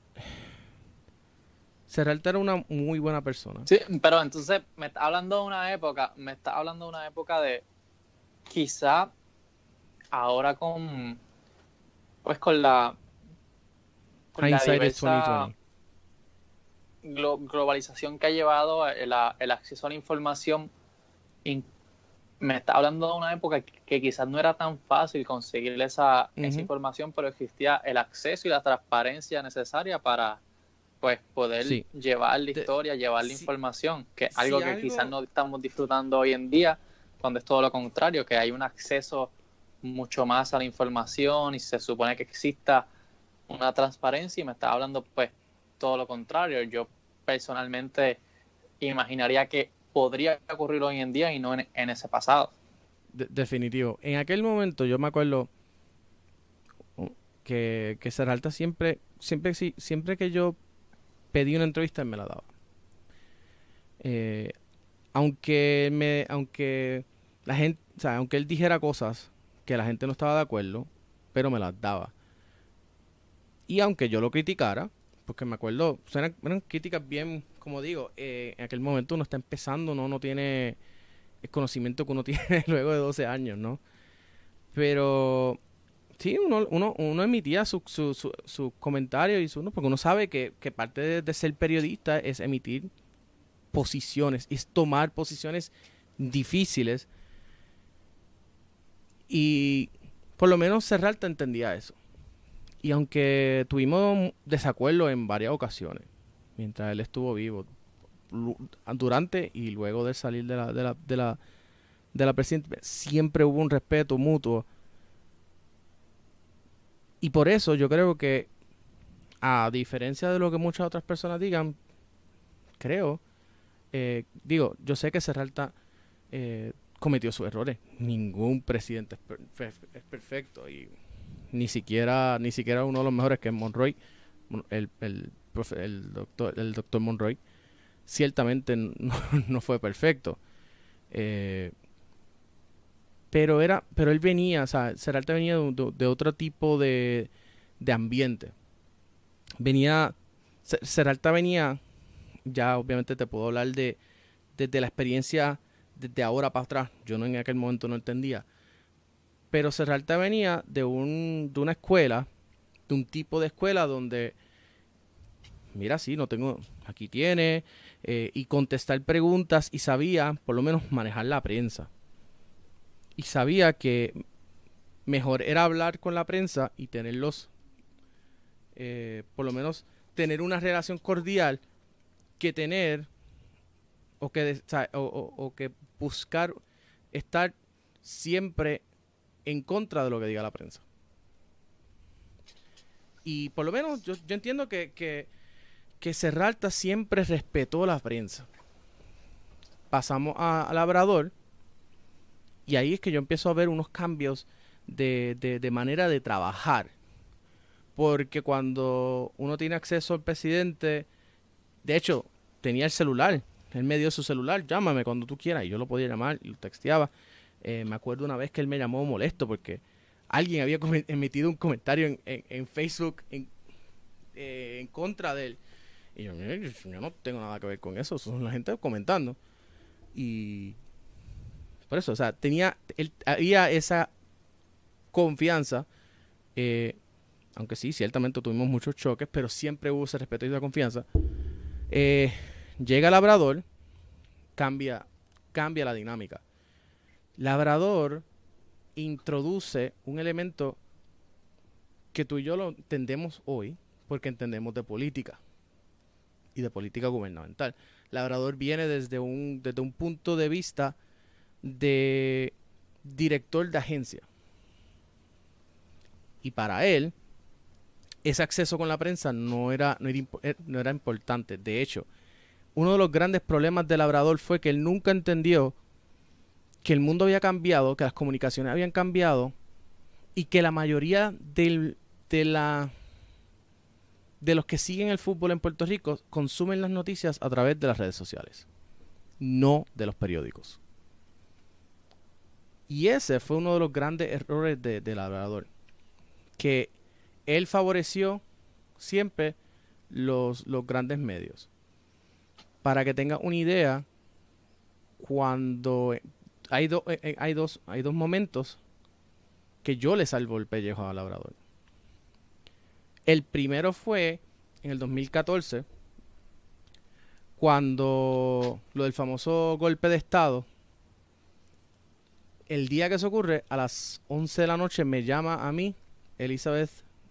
Serralta era una muy buena persona. Sí, pero entonces me está hablando de una época, me está hablando de una época de quizá ahora con pues con la con la globalización que ha llevado el, el acceso a la información. Me está hablando de una época que, quizás no era tan fácil conseguir esa, información, pero existía el acceso y la transparencia necesaria para, pues poder llevar la historia, llevar la información, que es algo que quizás no estamos disfrutando hoy en día, cuando es todo lo contrario, que hay un acceso mucho más a la información y se supone que exista una transparencia y me está hablando pues todo lo contrario. Yo personalmente imaginaría que podría ocurrir hoy en día y no en, ese pasado. definitivo. En aquel momento yo me acuerdo que, que Serralta siempre, siempre, siempre que yo pedí una entrevista, me la daba. Eh, aunque me, aunque la gente, o sea, aunque él dijera cosas que la gente no estaba de acuerdo, pero me las daba. Y aunque yo lo criticara, porque me acuerdo, eran, eran críticas bien, como digo, eh, en aquel momento uno está empezando, no, no tiene el conocimiento que uno tiene luego de 12 años, ¿no? Pero Sí, uno, uno, uno emitía sus su, su, comentarios y su, porque uno sabe que, parte de, ser periodista es emitir posiciones, es tomar posiciones difíciles. Y por lo menos Serralta entendía eso. Y aunque tuvimos desacuerdo en varias ocasiones, mientras él estuvo vivo, durante y luego de salir de la, de la, de la, de la presidencia, siempre hubo un respeto mutuo y por eso yo creo que, a diferencia de lo que muchas otras personas digan, creo, eh, digo, yo sé que Serralta eh, cometió sus errores. Ningún presidente es, perfecto y ni siquiera, ni siquiera uno de los mejores que es Monroy, el, el, el, doctor, el doctor Monroy, ciertamente no, fue perfecto. Eh, pero era, pero él venía, o sea, Seralta venía de, otro tipo de, de, ambiente. Venía, Seralta venía, ya obviamente te puedo hablar de desde la experiencia desde ahora para atrás. Yo no en aquel momento no entendía. Pero Serralta venía de un, de una escuela, de un tipo de escuela donde, mira, sí, no tengo, aquí tiene, eh, y contestar preguntas y sabía por lo menos manejar la prensa y sabía que mejor era hablar con la prensa y tenerlos, eh, por lo menos tener una relación cordial que tener o que, o, que buscar estar siempre en contra de lo que diga la prensa. Y por lo menos yo, entiendo que, que, que Serralta siempre respetó la prensa. Pasamos a, a Labrador y ahí es que yo empiezo a ver unos cambios de, de, manera de trabajar. Porque cuando uno tiene acceso al presidente, de hecho, tenía el celular, él me dio su celular, llámame cuando tú quieras, y yo lo podía llamar y lo texteaba. Eh, me acuerdo una vez que él me llamó molesto porque alguien había emitido un comentario en, en, Facebook en, eh, en, contra de él. Y yo, yo no tengo nada que ver con eso, son la gente comentando. Y por eso, o sea, tenía, él, había esa confianza, eh, aunque sí, ciertamente tuvimos muchos choques, pero siempre hubo ese respeto y esa confianza. Eh, llega Labrador, cambia, cambia la dinámica. Labrador introduce un elemento que tú y yo lo entendemos hoy, porque entendemos de política y de política gubernamental. Labrador viene desde un, desde un punto de vista de director de agencia. Y para él, ese acceso con la prensa no era, no era, eh, no era importante. De hecho, uno de los grandes problemas de Labrador fue que él nunca entendió que el mundo había cambiado, que las comunicaciones habían cambiado y que la mayoría de, la, de los que siguen el fútbol en Puerto Rico consumen las noticias a través de las redes sociales, no de los periódicos. Y ese fue uno de los grandes errores de, Labrador. Que él favoreció siempre los, los grandes medios. Para que tenga una idea, cuando hay, eh, eh, hay, dos, hay dos momentos que yo le salvo el pellejo a Labrador. El primero fue en el 2014, cuando lo del famoso golpe de Estado el día que eso ocurre, a las 11 de la noche, me llama a mí Elizabeth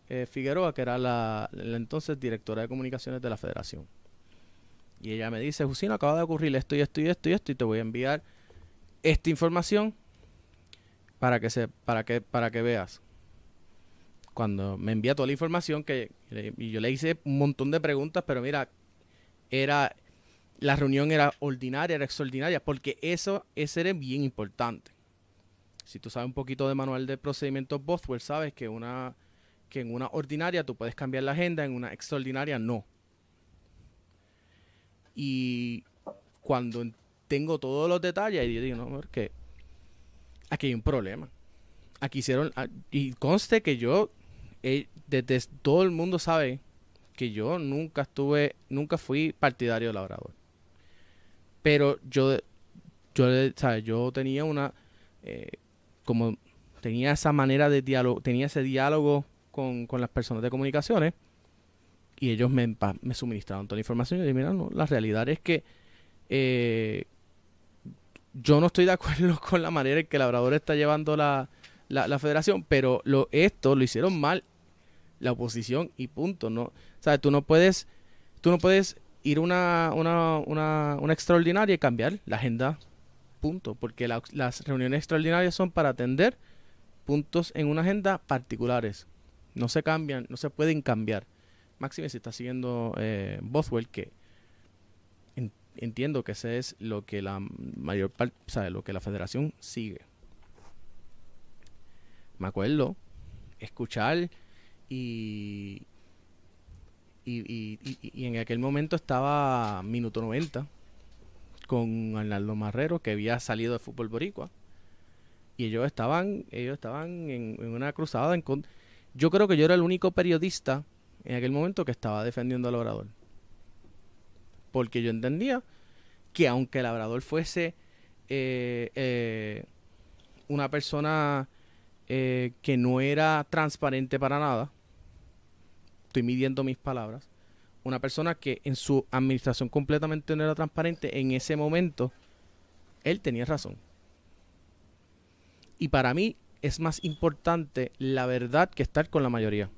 eh, Figueroa, que era la, entonces directora de comunicaciones de la federación. Y ella me dice, Jusino, acaba de ocurrir esto y esto y esto y esto, y te voy a enviar esta información para que se, para que, para que veas. Cuando me envía toda la información que y yo le hice un montón de preguntas, pero mira, era la reunión era ordinaria, era extraordinaria, porque eso, ese era bien importante. Si tú sabes un poquito de manual de procedimientos Bothwell, sabes que una que en una ordinaria tú puedes cambiar la agenda, en una extraordinaria no. Y cuando tengo todos los detalles, y yo digo, no, porque aquí hay un problema. Aquí hicieron, ah, y conste que yo, eh, desde todo el mundo sabe que yo nunca estuve, nunca fui partidario de Labrador. Pero yo, yo, ¿sabes? yo tenía una, eh, como tenía esa manera de diálogo, tenía ese diálogo con, las personas de comunicaciones y ellos me, me suministraron toda la información y yo dije, mira, no, la realidad es que eh, yo no estoy de acuerdo con la manera en que el Labrador está llevando la, la, federación, pero lo, esto lo hicieron mal la oposición y punto, ¿no? O sea, tú no puedes, tú no puedes ir una, una, una, una extraordinaria y cambiar la agenda, punto, porque las reuniones extraordinarias son para atender puntos en una agenda particulares. No se cambian, no se pueden cambiar. Máxime si está siguiendo eh, Bothwell, que entiendo que ese es lo que la mayor parte, o sea, lo que la federación sigue. Me acuerdo escuchar y, y, y, en aquel momento estaba minuto 90 con Arnaldo Marrero que había salido de fútbol boricua y ellos estaban ellos estaban en, una cruzada en contra yo creo que yo era el único periodista en aquel momento que estaba defendiendo al Labrador. Porque yo entendía que aunque el Labrador fuese eh, eh, una persona eh, que no era transparente para nada, estoy midiendo mis palabras, una persona que en su administración completamente no era transparente, en ese momento, él tenía razón. Y para mí, es más importante la verdad que estar con la mayoría.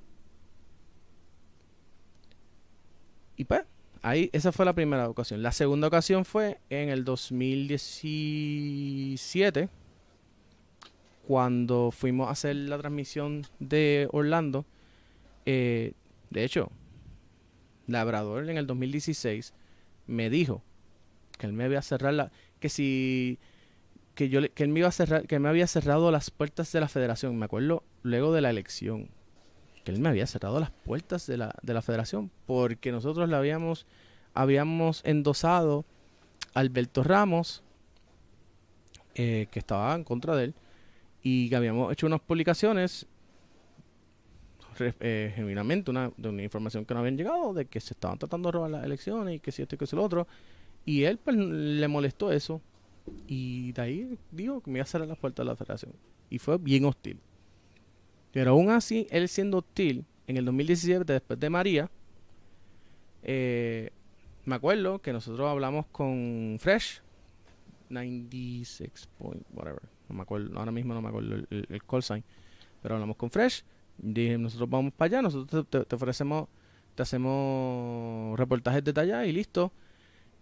Y pues, ahí, esa fue la primera ocasión. La segunda ocasión fue en el 2017, cuando fuimos a hacer la transmisión de Orlando. Eh, de hecho, Labrador en el 2016 me dijo que él me que si que yo que él me iba a cerrar, que me había cerrado las puertas de la federación. Me acuerdo luego de la elección que él me había cerrado las puertas de la, de la federación porque nosotros le habíamos habíamos endosado a Alberto Ramos eh, que estaba en contra de él y que habíamos hecho unas publicaciones eh, genuinamente una, de una información que no habían llegado de que se estaban tratando de robar las elecciones y que si esto y que si lo otro y él pues le molestó eso y de ahí dijo que me iba a cerrar las puertas de la federación. Y fue bien hostil. Pero aún así, él siendo hostil, en el 2017, después de María, eh, me acuerdo que nosotros hablamos con Fresh, 96 point, whatever. No me acuerdo, ahora mismo no me acuerdo el, call sign. Pero hablamos con Fresh. Dije, nosotros vamos para allá, nosotros te, ofrecemos, te hacemos reportajes detallados y listo.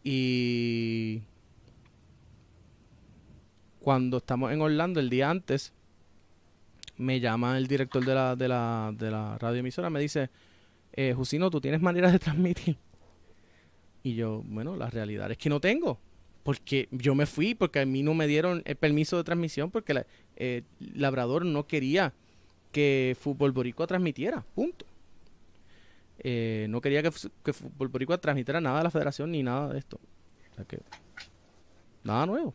Y cuando estamos en Orlando, el día antes, me llama el director de la, de la, de la radioemisora, me dice, eh, Jusino, ¿tú tienes manera de transmitir? Y yo, bueno, la realidad es que no tengo. Porque yo me fui, porque a mí no me dieron el permiso de transmisión, porque la, eh, Labrador no quería que Fútbol Boricua transmitiera, punto. Eh, no quería que, Fútbol Boricua transmitiera nada de la federación ni nada de esto. O sea que, nada nuevo.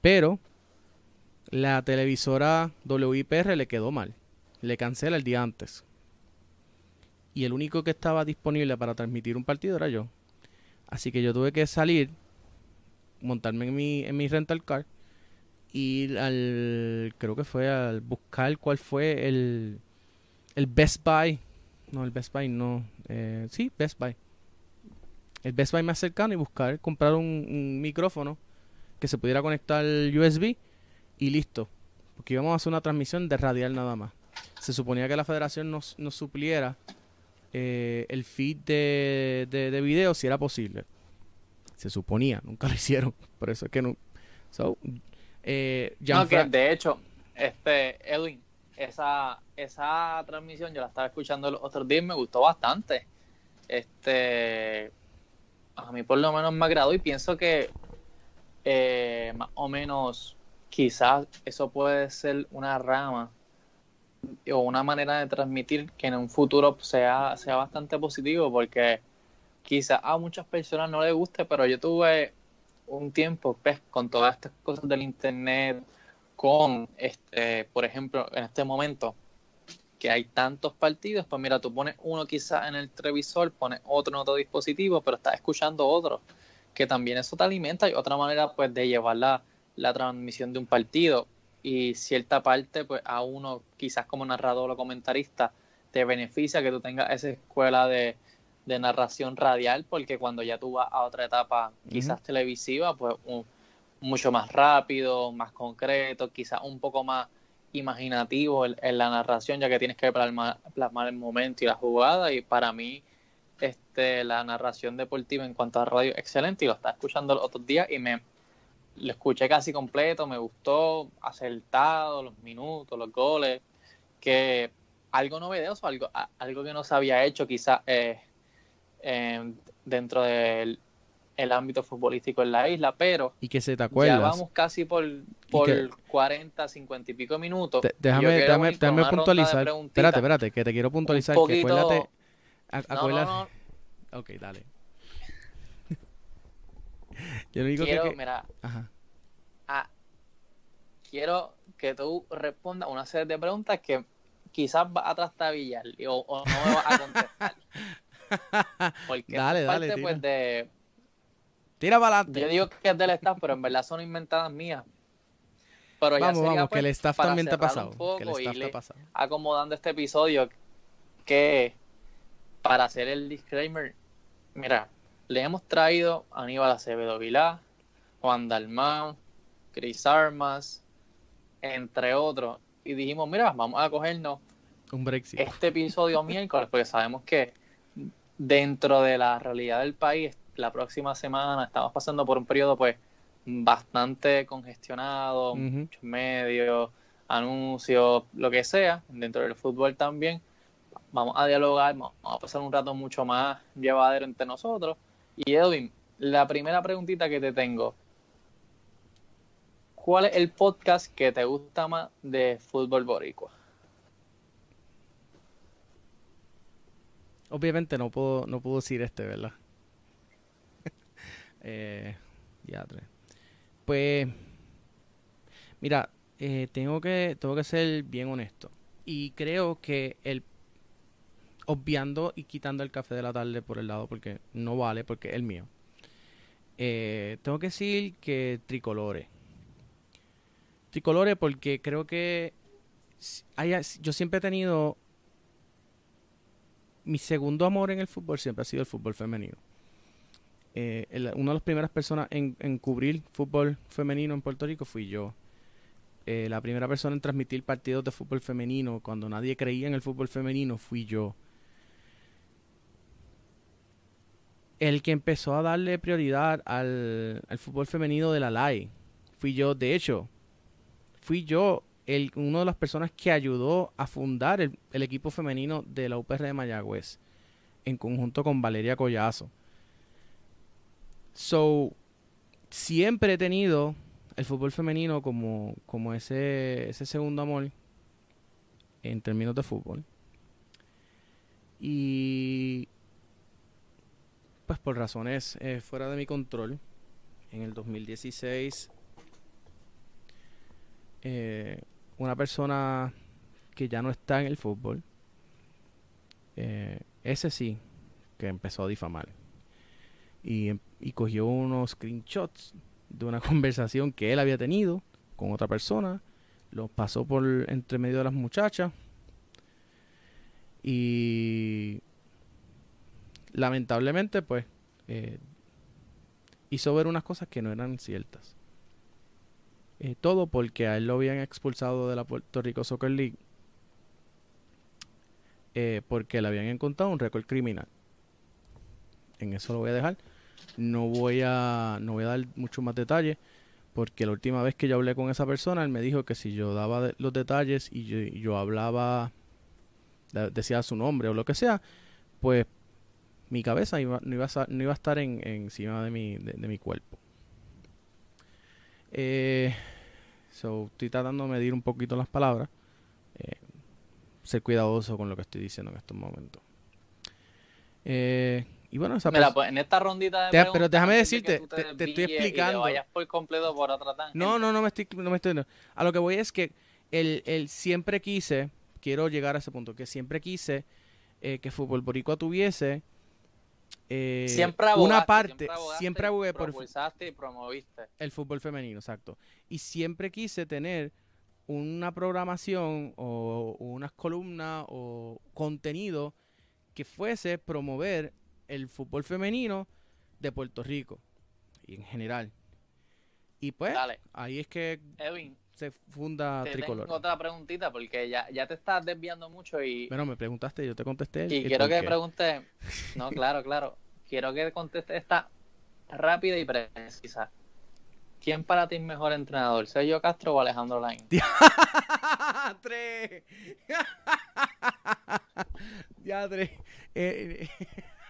Pero la televisora WIPR le quedó mal. Le cancela el día antes. Y el único que estaba disponible para transmitir un partido era yo. Así que yo tuve que salir, montarme en mi, en mi rental car, ir al, creo que fue al buscar cuál fue el, el Best Buy. No, el Best Buy no. Eh, sí, Best Buy. El Best Buy más cercano y buscar, comprar un micrófono que se pudiera conectar USB y listo. Porque íbamos a hacer una transmisión de radial nada más. se suponía que la federación nos, nos supliera eh, el feed de, de, de video si era posible. Se suponía, nunca lo hicieron. Por eso es que no. So, eh, no, que de hecho, este, Edwin, esa, esa transmisión yo la estaba escuchando los otros días y me gustó bastante. Este, a mí por lo menos me agradó y pienso que eh, más o menos quizás eso puede ser una rama o una manera de transmitir que en un futuro sea, sea bastante positivo porque quizás a muchas personas no les guste, pero yo tuve un tiempo pues, con todas estas cosas del internet, con, este, por ejemplo, en este momento que hay tantos partidos, pues mira, tú pones uno quizás en el televisor, pones otro en otro dispositivo, pero estás escuchando otro, que también eso te alimenta. Y otra manera pues de llevar la, la transmisión de un partido. Y cierta parte pues a uno quizás como narrador o comentarista te beneficia que tú tengas esa escuela de, de narración radial, porque cuando ya tú vas a otra etapa, quizás televisiva, pues mucho más rápido, más concreto, quizás un poco más imaginativo en, la narración, ya que tienes que plasmar, plasmar, el momento y la jugada. Y para mí, este, la narración deportiva en cuanto a radio, excelente. Y lo estaba escuchando los otros días y me lo escuché casi completo, me gustó, acertado, los minutos, los goles, que algo novedoso, algo, algo que no se había hecho quizás eh, dentro del ámbito futbolístico en la isla, pero y que se te acuerdas. ya vamos casi por, por 40, 50 y pico minutos. déjame, déjame, déjame puntualizar. Espérate, espérate, que te quiero puntualizar. que acuérdate, acuérdate. Ok, dale. Yo digo quiero, que, mira, Ajá. Quiero que tú respondas una serie de preguntas que quizás va a trastabillar o, o no me vas a contestar. Porque dale, parte, dale, pues, de... Tira para adelante. Yo digo que es del staff, pero en verdad son inventadas mías. Pero vamos, ya vamos, que el pues, staff también te ha pasado. Que el staff te ha pasado. Acomodando este episodio, que para hacer el disclaimer, mira, le hemos traído a Aníbal Acevedo Vilá, Juan Dalmán, Chris Armas, entre otros, y dijimos, mira, vamos a cogernos un Brexit. este episodio miércoles, porque sabemos que dentro de la realidad del país, la próxima semana estamos pasando por un periodo pues bastante congestionado, muchos medios, anuncios, lo que sea, dentro del fútbol también. Vamos a dialogar, vamos a pasar un rato mucho más llevadero entre nosotros. Y Edwin, la primera preguntita que te tengo, ¿cuál es el podcast que te gusta más de fútbol boricua? Obviamente no puedo, no puedo decir este, ¿verdad? eh, tres. Pues, mira, eh, tengo, que, tengo que ser bien honesto. Y creo que el obviando y quitando el café de la tarde por el lado porque no vale, porque es el mío. Eh, tengo que decir que tricolores. Tricolores porque creo que yo siempre he tenido mi segundo amor en el fútbol siempre ha sido el fútbol femenino. Eh, una de las primeras personas en, cubrir fútbol femenino en Puerto Rico fui yo. Eh, la primera persona en transmitir partidos de fútbol femenino cuando nadie creía en el fútbol femenino fui yo. El que empezó a darle prioridad al, fútbol femenino de la LAI fui yo. De hecho, fui yo el, una de las personas que ayudó a fundar el, equipo femenino de la UPR de Mayagüez, en conjunto con Valeria Collazo. So, siempre he tenido el fútbol femenino como, como ese, ese segundo amor en términos de fútbol. Y pues por razones eh, fuera de mi control, en el 2016 eh, una persona que ya no está en el fútbol, eh, ese sí, que empezó a difamar. Y, y cogió unos screenshots de una conversación que él había tenido con otra persona, los pasó por entre medio de las muchachas y lamentablemente pues eh, hizo ver unas cosas que no eran ciertas. Eh, todo porque a él lo habían expulsado de la Puerto Rico Soccer League eh, porque le habían encontrado un récord criminal. En eso lo voy a dejar. No voy a, no voy a dar mucho más detalles porque la última vez que yo hablé con esa persona, él me dijo que si yo daba los detalles y yo, hablaba, decía su nombre o lo que sea, pues mi cabeza no, iba a, no iba a estar en, encima de mi, de, mi cuerpo. Eh, so, estoy tratando de medir un poquito las palabras. Eh, ser cuidadoso con lo que estoy diciendo en estos momentos. Eh, y bueno, esa Mira, pues en esta rondita de Pero déjame decirte, te, estoy explicando. vayas por completo por otra No, no, no me estoy, no me estoy. A lo que voy es que el, el siempre quise, quiero llegar a ese punto, que siempre quise eh, que Fútbol Boricua tuviese eh, siempre una parte, siempre, abogué por y promoviste. el fútbol femenino, exacto. Y siempre quise tener una programación o unas columnas o contenido que fuese promover el fútbol femenino de Puerto Rico y en general. Y pues ahí es que se funda Tricolor. Tengo otra preguntita porque ya, ya te estás desviando mucho y... Bueno, me preguntaste, yo te contesté. Y quiero que pregunte... No, claro, claro. Quiero que conteste esta rápida y precisa. ¿Quién para ti es mejor entrenador? ¿Sergio Castro o Alejandro Lain? ¡Tres! ya, tres. Eh,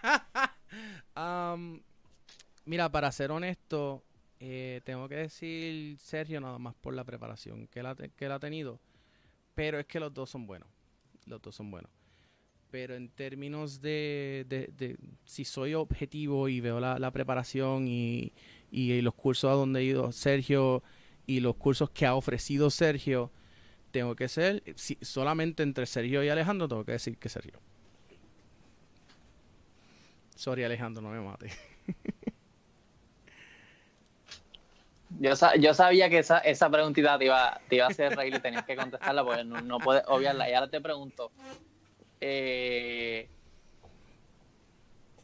mira, para ser honesto, eh, tengo que decir Sergio nada más por la preparación que él, ha, que ha tenido. Pero es que los dos son buenos. Los dos son buenos. Pero en términos de, si soy objetivo y veo la, preparación y, y, los cursos a donde ha ido Sergio y los cursos que ha ofrecido Sergio, tengo que ser, si, solamente entre Sergio y Alejandro, tengo que decir que Sergio. Sorry, Alejandro, no me mate. Yo, sabía que esa, esa preguntita te iba, te iba a hacer reír y tenías que contestarla porque no, puedes obviarla. Y ahora te pregunto. Eh,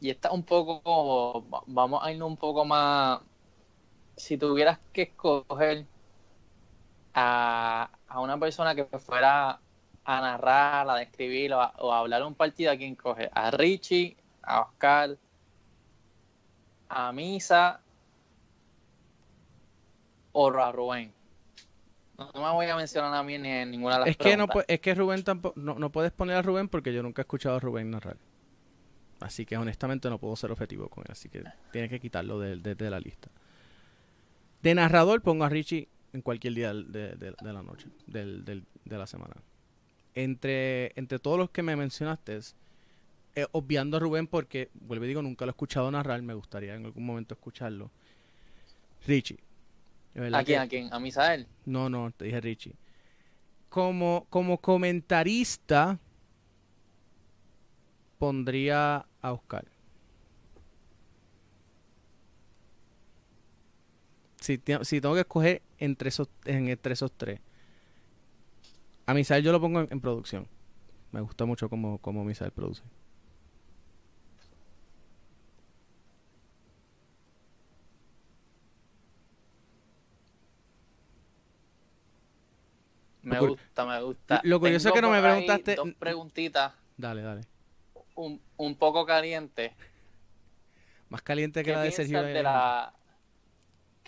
y está un poco. Vamos a irnos un poco más. Si tuvieras que escoger a, una persona que fuera a narrar, a describir o a, hablar un partido, ¿a quién coge? ¿A Richie a Oscar, a Misa o a Rubén. No, me voy a mencionar a mí ni en ninguna de las es que no Es que Rubén tampoco... No, puedes poner a Rubén porque yo nunca he escuchado a Rubén narrar. Así que honestamente no puedo ser objetivo con él. Así que tienes que quitarlo de, la lista. De narrador pongo a Richie en cualquier día de, la noche, de la semana. Entre, entre todos los que me mencionaste, eh, obviando a Rubén porque, vuelvo y digo, nunca lo he escuchado narrar, me gustaría en algún momento escucharlo. Richie. ¿A quién? ¿A quién? ¿A Misael? No, no, te dije Richie. Como, como comentarista, pondría a Oscar. Si, tengo que escoger entre esos, entre esos tres. A Misael yo lo pongo en, producción. Me gusta mucho como, como Misael produce. Me gusta, me gusta. Lo curioso es que no me preguntaste. Dos preguntitas. Dale, dale. Un, un poco caliente. Más caliente que la de Sergio. De la,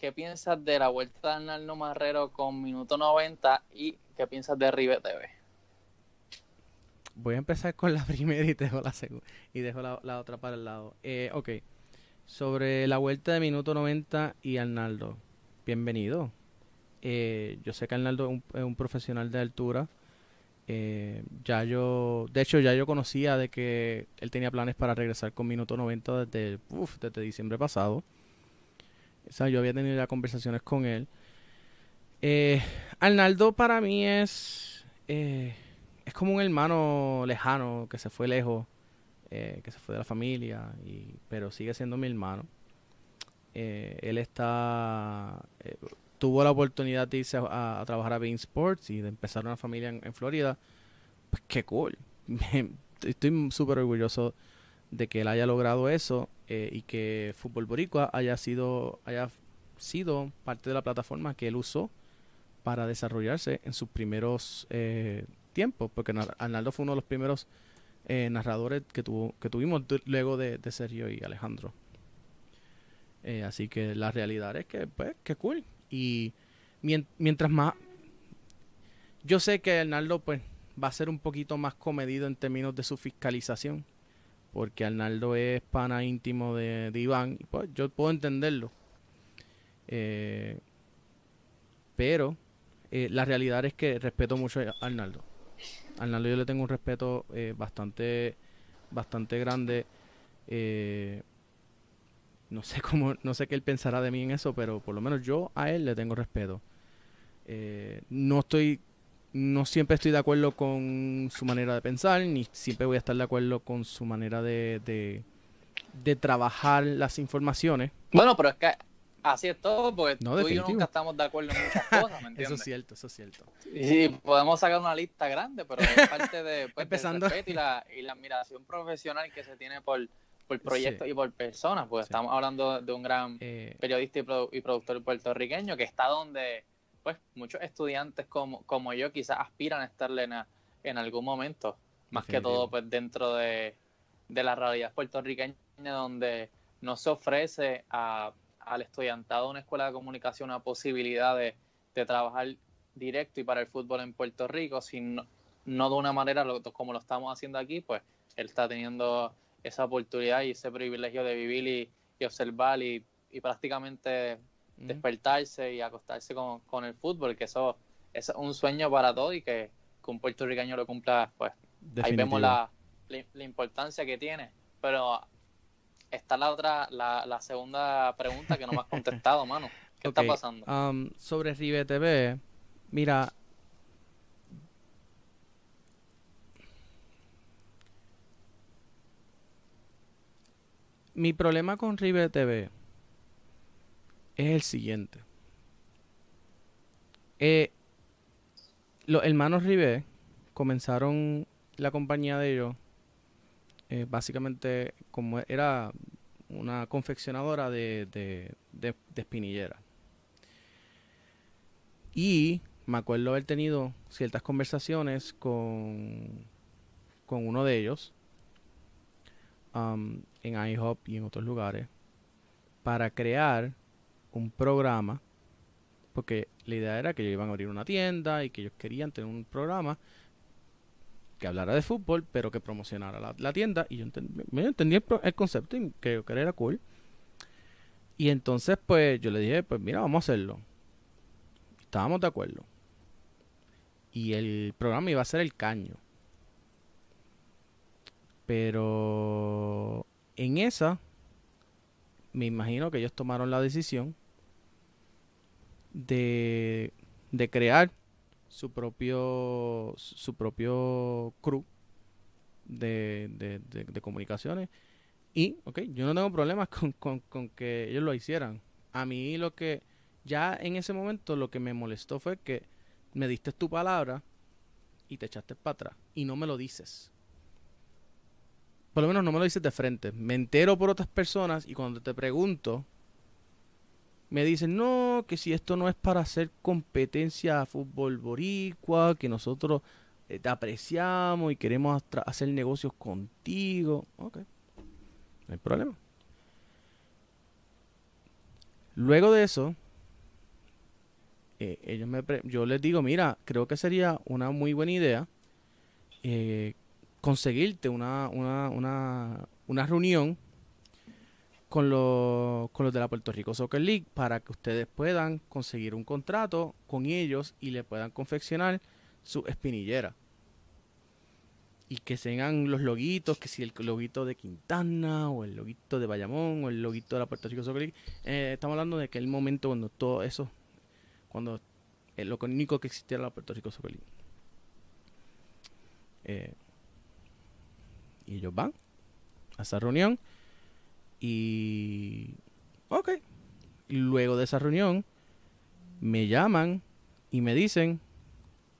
¿Qué piensas de la vuelta de Arnaldo Marrero con minuto 90 y qué piensas de Rive TV? Voy a empezar con la primera y dejo la segunda y dejo la, otra para el lado. Eh, ok. Sobre la vuelta de minuto 90 y Arnaldo. Bienvenido. Eh, yo sé que Arnaldo es un, profesional de altura. Eh, ya yo, de hecho, ya yo conocía de que él tenía planes para regresar con minuto 90 desde, desde diciembre pasado. O sea, yo había tenido ya conversaciones con él. Eh, Arnaldo para mí es, es como un hermano lejano que se fue lejos, que se fue de la familia, y, pero sigue siendo mi hermano. él está tuvo la oportunidad de irse a, trabajar a Bean Sports y de empezar una familia en, Florida, pues qué cool. Estoy súper orgulloso de que él haya logrado eso eh, y que Fútbol Boricua haya sido, haya sido parte de la plataforma que él usó para desarrollarse en sus primeros eh, tiempos, porque Arnaldo fue uno de los primeros eh, narradores que, tuvo, que tuvimos luego de, Sergio y Alejandro. Así que la realidad es que, pues, que cool. Y mientras más... Yo sé que Arnaldo, pues, va a ser un poquito más comedido en términos de su fiscalización. Porque Arnaldo es pana íntimo de, Iván. Y pues yo puedo entenderlo. Eh, pero la realidad es que respeto mucho a Arnaldo. Arnaldo yo le tengo un respeto eh, bastante, bastante grande. Eh, no sé cómo, no sé qué él pensará de mí en eso, pero por lo menos yo a él le tengo respeto. Eh, no estoy, no siempre estoy de acuerdo con su manera de pensar, ni siempre voy a estar de acuerdo con su manera de, de, de trabajar las informaciones. Bueno, pero es que Así es todo, porque tú y yo nunca estamos de acuerdo en muchas cosas, ¿me entiendes? eso es cierto, eso es cierto. Y podemos sacar una lista grande, pero es parte de, pues, Empezando... del respeto y la, y la admiración profesional que se tiene por, por proyectos y por personas, porque estamos hablando de un gran eh, periodista y, productor puertorriqueño que está donde pues muchos estudiantes como, como yo quizás aspiran a estarle en, en algún momento, más que todo pues dentro de, de la realidad puertorriqueña donde no se ofrece a al estudiantado de una escuela de comunicación una posibilidad de, trabajar directo y para el fútbol en Puerto Rico, sino no de una manera como lo estamos haciendo aquí, pues él está teniendo esa oportunidad y ese privilegio de vivir y, observar y, prácticamente despertarse y acostarse con, el fútbol, que eso, es un sueño para todos y que, un puertorriqueño lo cumpla, pues ahí vemos la, la, importancia que tiene. Pero está la otra, la, la segunda pregunta que no me has contestado, mano. ¿Qué está pasando? Um, sobre Rive TV, mira. Mi problema con Rive TV es el siguiente. Eh, los hermanos Rive comenzaron la compañía de ellos eh, básicamente como era una confeccionadora de, de, espinillera. Y me acuerdo haber tenido ciertas conversaciones con, con uno de ellos um, en IHOP y en otros lugares para crear un programa porque la idea era que ellos iban a abrir una tienda y que ellos querían tener un programa que hablara de fútbol, pero que promocionara la, tienda. Y yo me entendí el, concepto y que era cool. Y entonces, pues yo le dije, pues mira, vamos a hacerlo. Estábamos de acuerdo. Y el programa iba a ser el caño. Pero en esa, me imagino que ellos tomaron la decisión de, de crear su propio su propio crew de, de, comunicaciones. Y ok yo no tengo problemas con, con, que ellos lo hicieran. A mí lo que ya en ese momento lo que me molestó fue que me diste tu palabra y te echaste para atrás y no me lo dices por lo menos no me lo dices de frente me entero por otras personas y cuando te pregunto me dicen, no, que si esto no es para hacer competencia a fútbol boricua, que nosotros eh, te apreciamos y queremos hacer negocios contigo. Ok, no hay problema. Luego de eso, eh, ellos me yo les digo, mira, creo que sería una muy buena idea eh, conseguirte una, una, una, una reunión con, los, con los de la Puerto Rico Soccer League para que ustedes puedan conseguir un contrato con ellos y le puedan confeccionar su espinillera. Y que tengan los loguitos, que si el loguito de Quintana o el loguito de Bayamón o el loguito de la Puerto Rico Soccer League. Eh, estamos hablando de que el momento cuando todo eso, cuando eh, lo único que existía era la Puerto Rico Soccer League. Eh, y ellos van a esa reunión y... Ok. luego de esa reunión, me llaman y me dicen,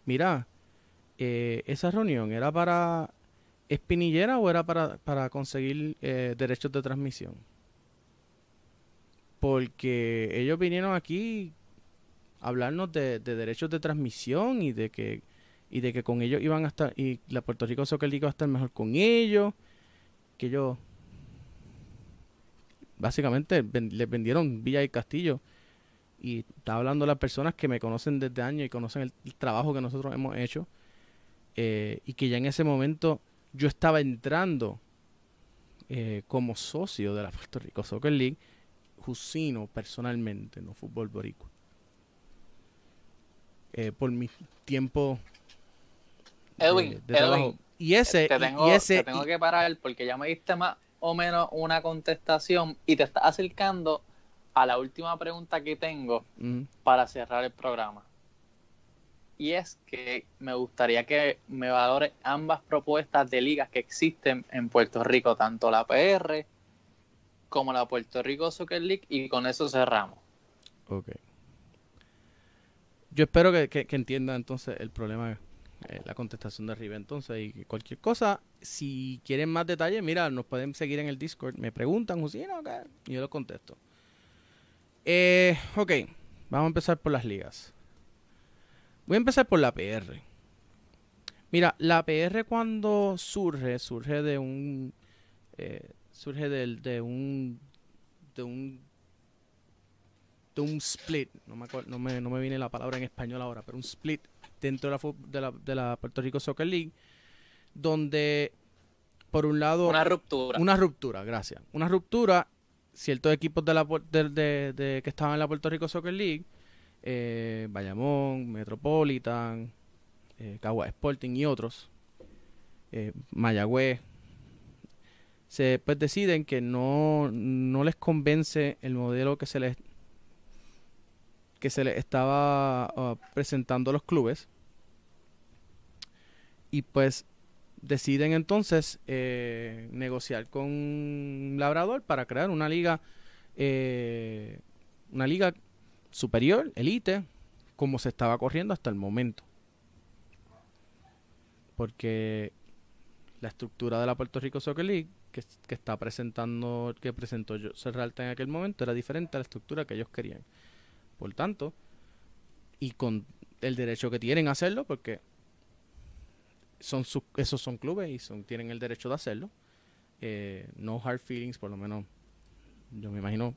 mira, eh, esa reunión era para espinillera o era para, para conseguir eh, derechos de transmisión. Porque ellos vinieron aquí a hablarnos de, de, derechos de transmisión y de que y de que con ellos iban a estar, y la Puerto Rico Soccer League iba a estar mejor con ellos, que ellos básicamente les vendieron Villa y Castillo. Y está hablando las personas que me conocen desde años y conocen el, trabajo que nosotros hemos hecho. Eh, y que ya en ese momento yo estaba entrando eh, como socio de la Puerto Rico Soccer League, Jusino personalmente, no fútbol boricua. Eh, por mi tiempo Edwin, Edwin y ese, te tengo, ese, tengo que parar porque ya me diste más o menos una contestación y te estás acercando a la última pregunta que tengo para cerrar el programa. Y es que me gustaría que me valore ambas propuestas de ligas que existen en Puerto Rico, tanto la PR como la Puerto Rico Soccer League, y con eso cerramos. Ok. Yo espero que, que, entienda entonces el problema, eh, la contestación de arriba. Entonces, y cualquier cosa, si quieren más detalles, mira, nos pueden seguir en el Discord. Me preguntan, Jusino, y yo lo contesto. Eh, ok, vamos a empezar por las ligas. Voy a empezar por la PR. Mira, la PR cuando surge, surge de un. Eh, surge de, de un. de un de un split, no me, no, me, no me viene la palabra en español ahora, pero un split dentro de la, de la, de la Puerto Rico Soccer League, donde por un lado... Una ruptura. Una ruptura, gracias. Una ruptura, ciertos equipos de la, de, de, que estaban en la Puerto Rico Soccer League, eh, Bayamón, Metropolitan, eh, Cagua Sporting y otros, eh, Mayagüez, se pues deciden que no, no les convence el modelo que se les que se le estaba ah, presentando a los clubes. Y pues deciden entonces eh, negociar con Labrador para crear una liga, eh, una liga superior, elite, como se estaba corriendo hasta el momento. Porque la estructura de la Puerto Rico Soccer League que, está presentando, que presentó Serralta en aquel momento, era diferente a la estructura que ellos querían. Por tanto, y con el derecho que tienen a hacerlo, porque son esos son clubes y son, tienen el derecho de hacerlo. Eh, no hard feelings, por lo menos yo me imagino,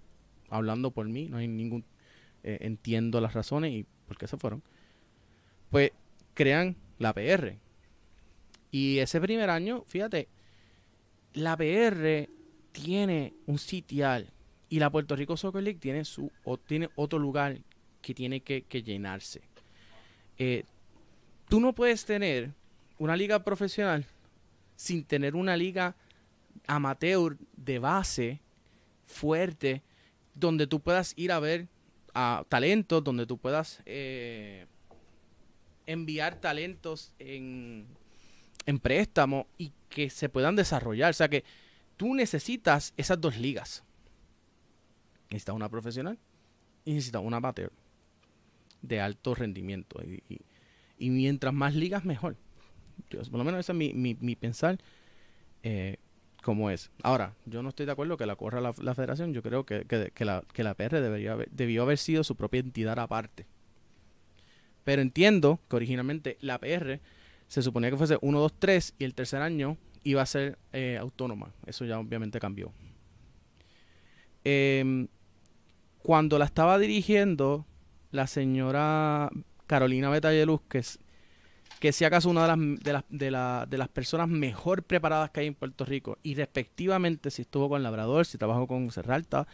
hablando por mí, no hay ningún... Eh, entiendo las razones y por qué se fueron. Pues crean la PR. Y ese primer año, fíjate, la PR tiene un sitial y la Puerto Rico Soccer League tiene, su, o tiene otro lugar que tiene que, llenarse. Eh, tú no puedes tener una liga profesional sin tener una liga amateur de base fuerte donde tú puedas ir a ver a talentos, donde tú puedas eh, enviar talentos en, en préstamo y que se puedan desarrollar. O sea que tú necesitas esas dos ligas. Necesitas una profesional y necesitas una amateur de alto rendimiento. Y, mientras más ligas, mejor. por lo menos ese es mi, mi, pensar eh, como es. Ahora, yo no estoy de acuerdo que la corra la, federación. Yo creo que, la, que la PR debería debió haber sido su propia entidad aparte. Pero entiendo que originalmente la PR se suponía que fuese 1, 2, 3 y el tercer año iba a ser eh, autónoma. Eso ya obviamente cambió. Eh, cuando la estaba dirigiendo la señora Carolina Betayeluz, que si acaso una de las, de, las, de, la, de las personas mejor preparadas que hay en Puerto Rico, y respectivamente si estuvo con Labrador, si trabajó con Serralta,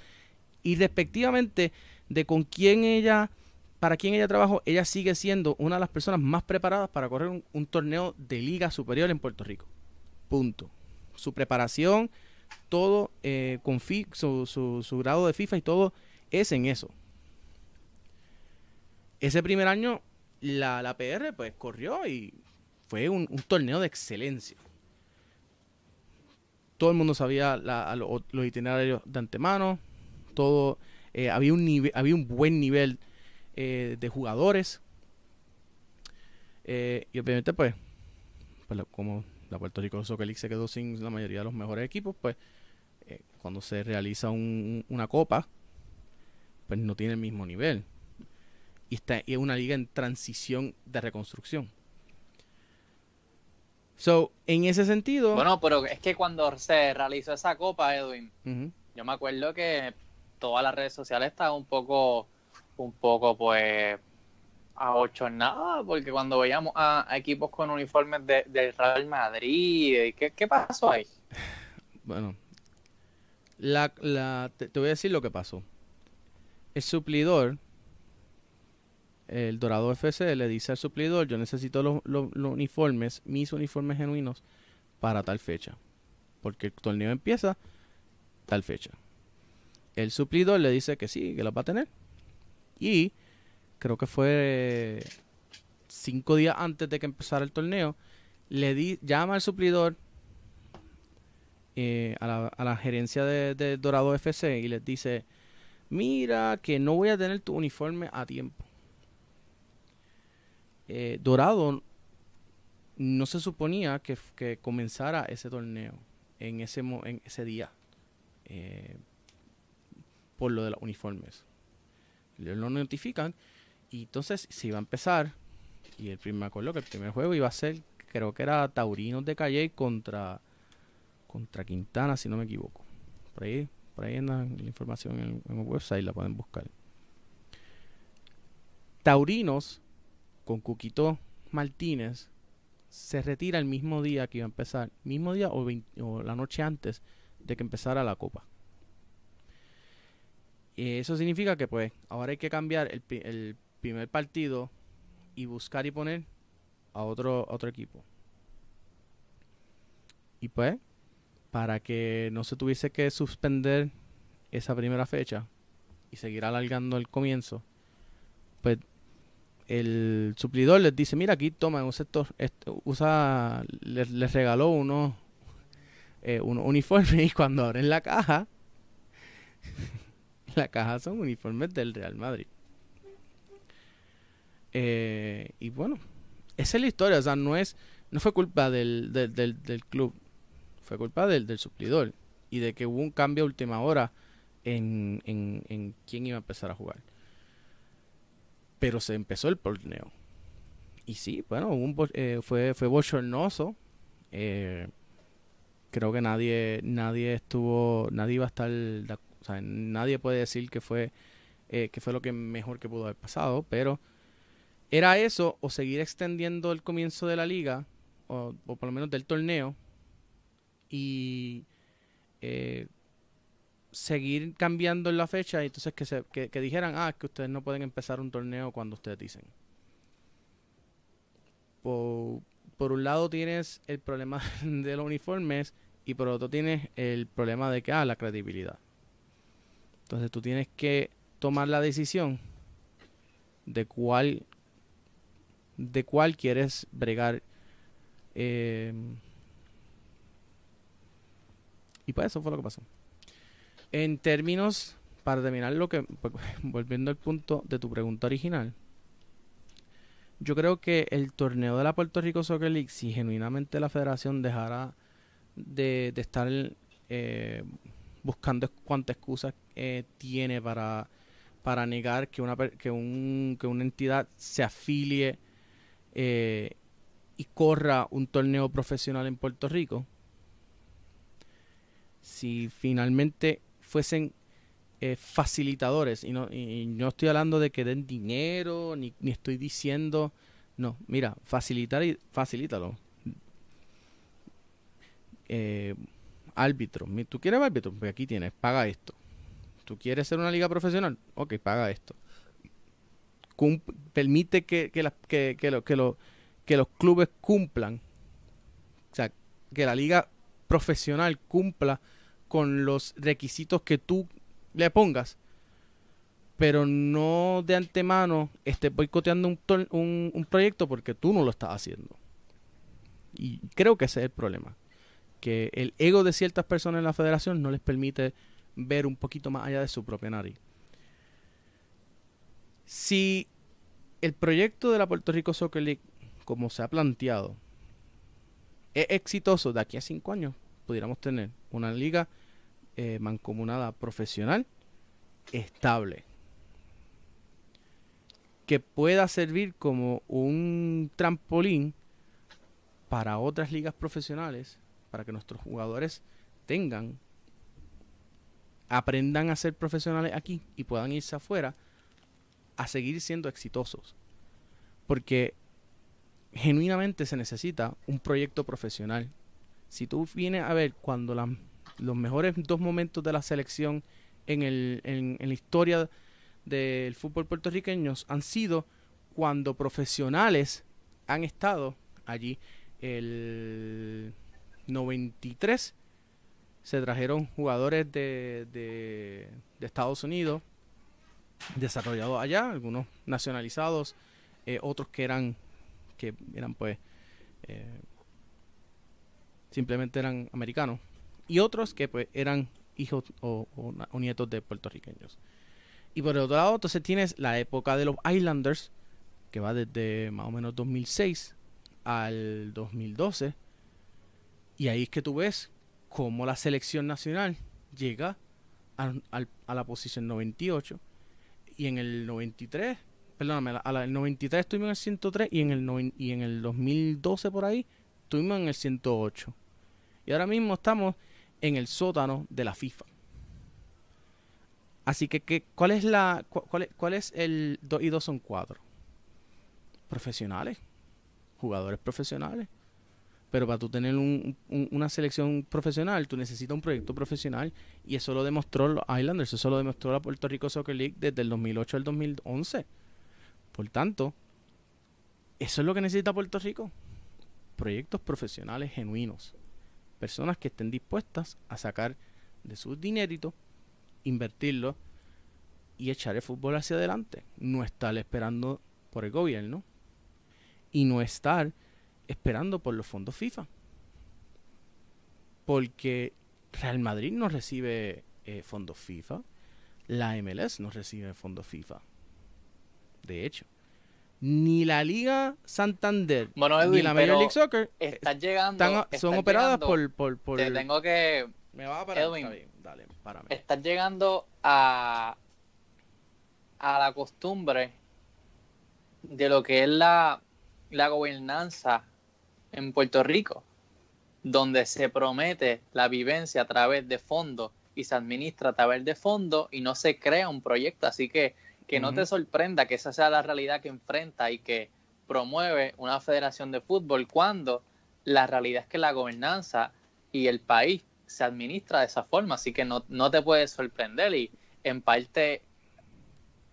y respectivamente de con quién ella, para quién ella trabajó, ella sigue siendo una de las personas más preparadas para correr un, torneo de liga superior en Puerto Rico. Punto. Su preparación, todo eh, con su, su, su grado de FIFA y todo es en eso. Ese primer año la, la PR pues corrió y fue un, torneo de excelencia. Todo el mundo sabía los itinerarios de antemano, todo eh, había un había un buen nivel eh, de jugadores. Eh, y obviamente pues, pues como la Puerto Rico Soccer se quedó sin la mayoría de los mejores equipos, pues cuando se realiza una copa, pues no tiene el mismo nivel. Y está es una liga en transición de reconstrucción. So, en ese sentido. Bueno, pero es que cuando se realizó esa copa, Edwin, yo me acuerdo que todas las redes sociales estaban un poco, un poco, pues, a ocho nada, porque cuando veíamos a, equipos con uniformes de, del Real Madrid, ¿qué, ¿qué, pasó ahí? Bueno, la, la, te, voy a decir lo que pasó. El suplidor, el Dorado FC, le dice al suplidor, yo necesito los, los, uniformes, mis uniformes genuinos, para tal fecha. Porque el torneo empieza tal fecha. El suplidor le dice que sí, que lo va a tener. Y creo que fue cinco días antes de que empezara el torneo, le llama al suplidor eh, a, la, gerencia de, Dorado FC y les dice, mira que no voy a tener tu uniforme a tiempo. Eh, Dorado no se suponía que, comenzara ese torneo en ese, en ese día eh, por lo de los uniformes. Lo notifican y entonces se iba a empezar. Y el primer, me acuerdo que el primer juego iba a ser, creo que era Taurinos de Calle contra, contra Quintana, si no me equivoco. Por ahí, ahí en la, información en, el website, la pueden buscar. Taurinos con Cuquito Martínez se retira el mismo día que iba a empezar, mismo día o, la noche antes de que empezara la copa. Y eso significa que pues ahora hay que cambiar el, primer partido y buscar y poner a otro, otro equipo. Y pues, para que no se tuviese que suspender esa primera fecha y seguir alargando el comienzo, pues el suplidor les dice, mira aquí toma un sector, usa, les, regaló unos, eh, unos uniformes y cuando abren la caja, la caja son uniformes del Real Madrid. Eh, y bueno, esa es la historia. O sea, no, es, no fue culpa del, del, club, fue culpa del, del, suplidor. Y de que hubo un cambio a última hora en, en, quién iba a empezar a jugar. Pero se empezó el torneo. Y sí, bueno, eh, fue, fue bochornoso. Eh, creo que nadie nadie estuvo nadie iba a estar nadie puede decir que fue que fue lo que mejor que pudo haber pasado pero era eso o seguir extendiendo el comienzo de la liga, o, por lo menos del torneo, y eh, seguir cambiando la fecha y entonces que, se, que, dijeran, ah, que ustedes no pueden empezar un torneo cuando ustedes dicen. Por, por un lado tienes el problema de los uniformes y por otro tienes el problema de que, ah, la credibilidad. Entonces tú tienes que tomar la decisión de cuál de cuál quieres bregar. Eh, y pues eso fue lo que pasó. En términos, para terminar lo que, pues, volviendo al punto de tu pregunta original, yo creo que el torneo de la Puerto Rico Soccer League, si genuinamente la federación dejara de, estar eh, buscando cuántas excusas eh, tiene para, para negar que una, que, un, que una entidad se afilie eh, y corra un torneo profesional en Puerto Rico, si finalmente fuesen eh, facilitadores, y no, y no estoy hablando de que den dinero, ni, ni estoy diciendo, no, mira, facilitar y facilítalo. Eh, árbitro, ¿tú quieres árbitro? Pues aquí tienes, paga esto. ¿Tú quieres ser una liga profesional? Ok, paga esto permite que, que, que, que, lo, que, lo, que los clubes cumplan, o sea, que la liga profesional cumpla con los requisitos que tú le pongas, pero no de antemano esté boicoteando un, un, un, proyecto porque tú no lo estás haciendo. Y creo que ese es el problema, que el ego de ciertas personas en la federación no les permite ver un poquito más allá de su propia nariz. Si el proyecto de la Puerto Rico Soccer League, como se ha planteado, es exitoso, de aquí a cinco años pudiéramos tener una liga eh, mancomunada profesional estable que pueda servir como un trampolín para otras ligas profesionales, para que nuestros jugadores tengan, aprendan a ser profesionales aquí y puedan irse afuera a seguir siendo exitosos. Porque genuinamente se necesita un proyecto profesional. Si tú vienes a ver cuando los mejores dos momentos de la selección en, el, en, en la historia del fútbol puertorriqueño han sido cuando profesionales han estado allí. El 93 se trajeron jugadores de, de, Estados Unidos desarrollados allá, algunos nacionalizados, eh, otros que eran que eran pues eh, simplemente eran americanos y otros que pues eran hijos o, nietos de puertorriqueños. Y por el otro lado, entonces tienes la época de los Islanders, que va desde más o menos 2006 al 2012. Y ahí es que tú ves cómo la selección nacional llega a, la posición 98. Y en el 93, perdóname, a la, el 93 estuvimos en el 103 y en el, y en el 2012 por ahí estuvimos en el 108. Y ahora mismo estamos en el sótano de la FIFA. Así que, ¿cuál es la cuál, cuál es el 2 y 2 son 4? Profesionales, jugadores profesionales. Pero para tú tener una selección profesional, tú necesitas un proyecto profesional. Y eso lo demostró los Islanders, eso lo demostró la Puerto Rico Soccer League desde el 2008 al 2011. Por tanto, eso es lo que necesita Puerto Rico. Proyectos profesionales genuinos. Personas que estén dispuestas a sacar de su dinerito invertirlo y echar el fútbol hacia adelante. No estar esperando por el gobierno y no estar esperando por los fondos FIFA. Porque Real Madrid no recibe eh, fondos FIFA, la MLS no recibe fondos FIFA. De hecho, ni la Liga Santander ni la Major League Soccer están llegando, son operadas por, por, por, tengo que me va a parar, Dale, Estás llegando a, a la costumbre de lo que es la, la gobernanza en Puerto Rico, donde se promete la vivencia a través de fondos y se administra a través de fondos y no se crea un proyecto. Así que que no te sorprenda que esa sea la realidad que enfrenta y que promueve una federación de fútbol cuando la realidad es que la gobernanza y el país se administra de esa forma, así que no, no te puedes sorprender y en parte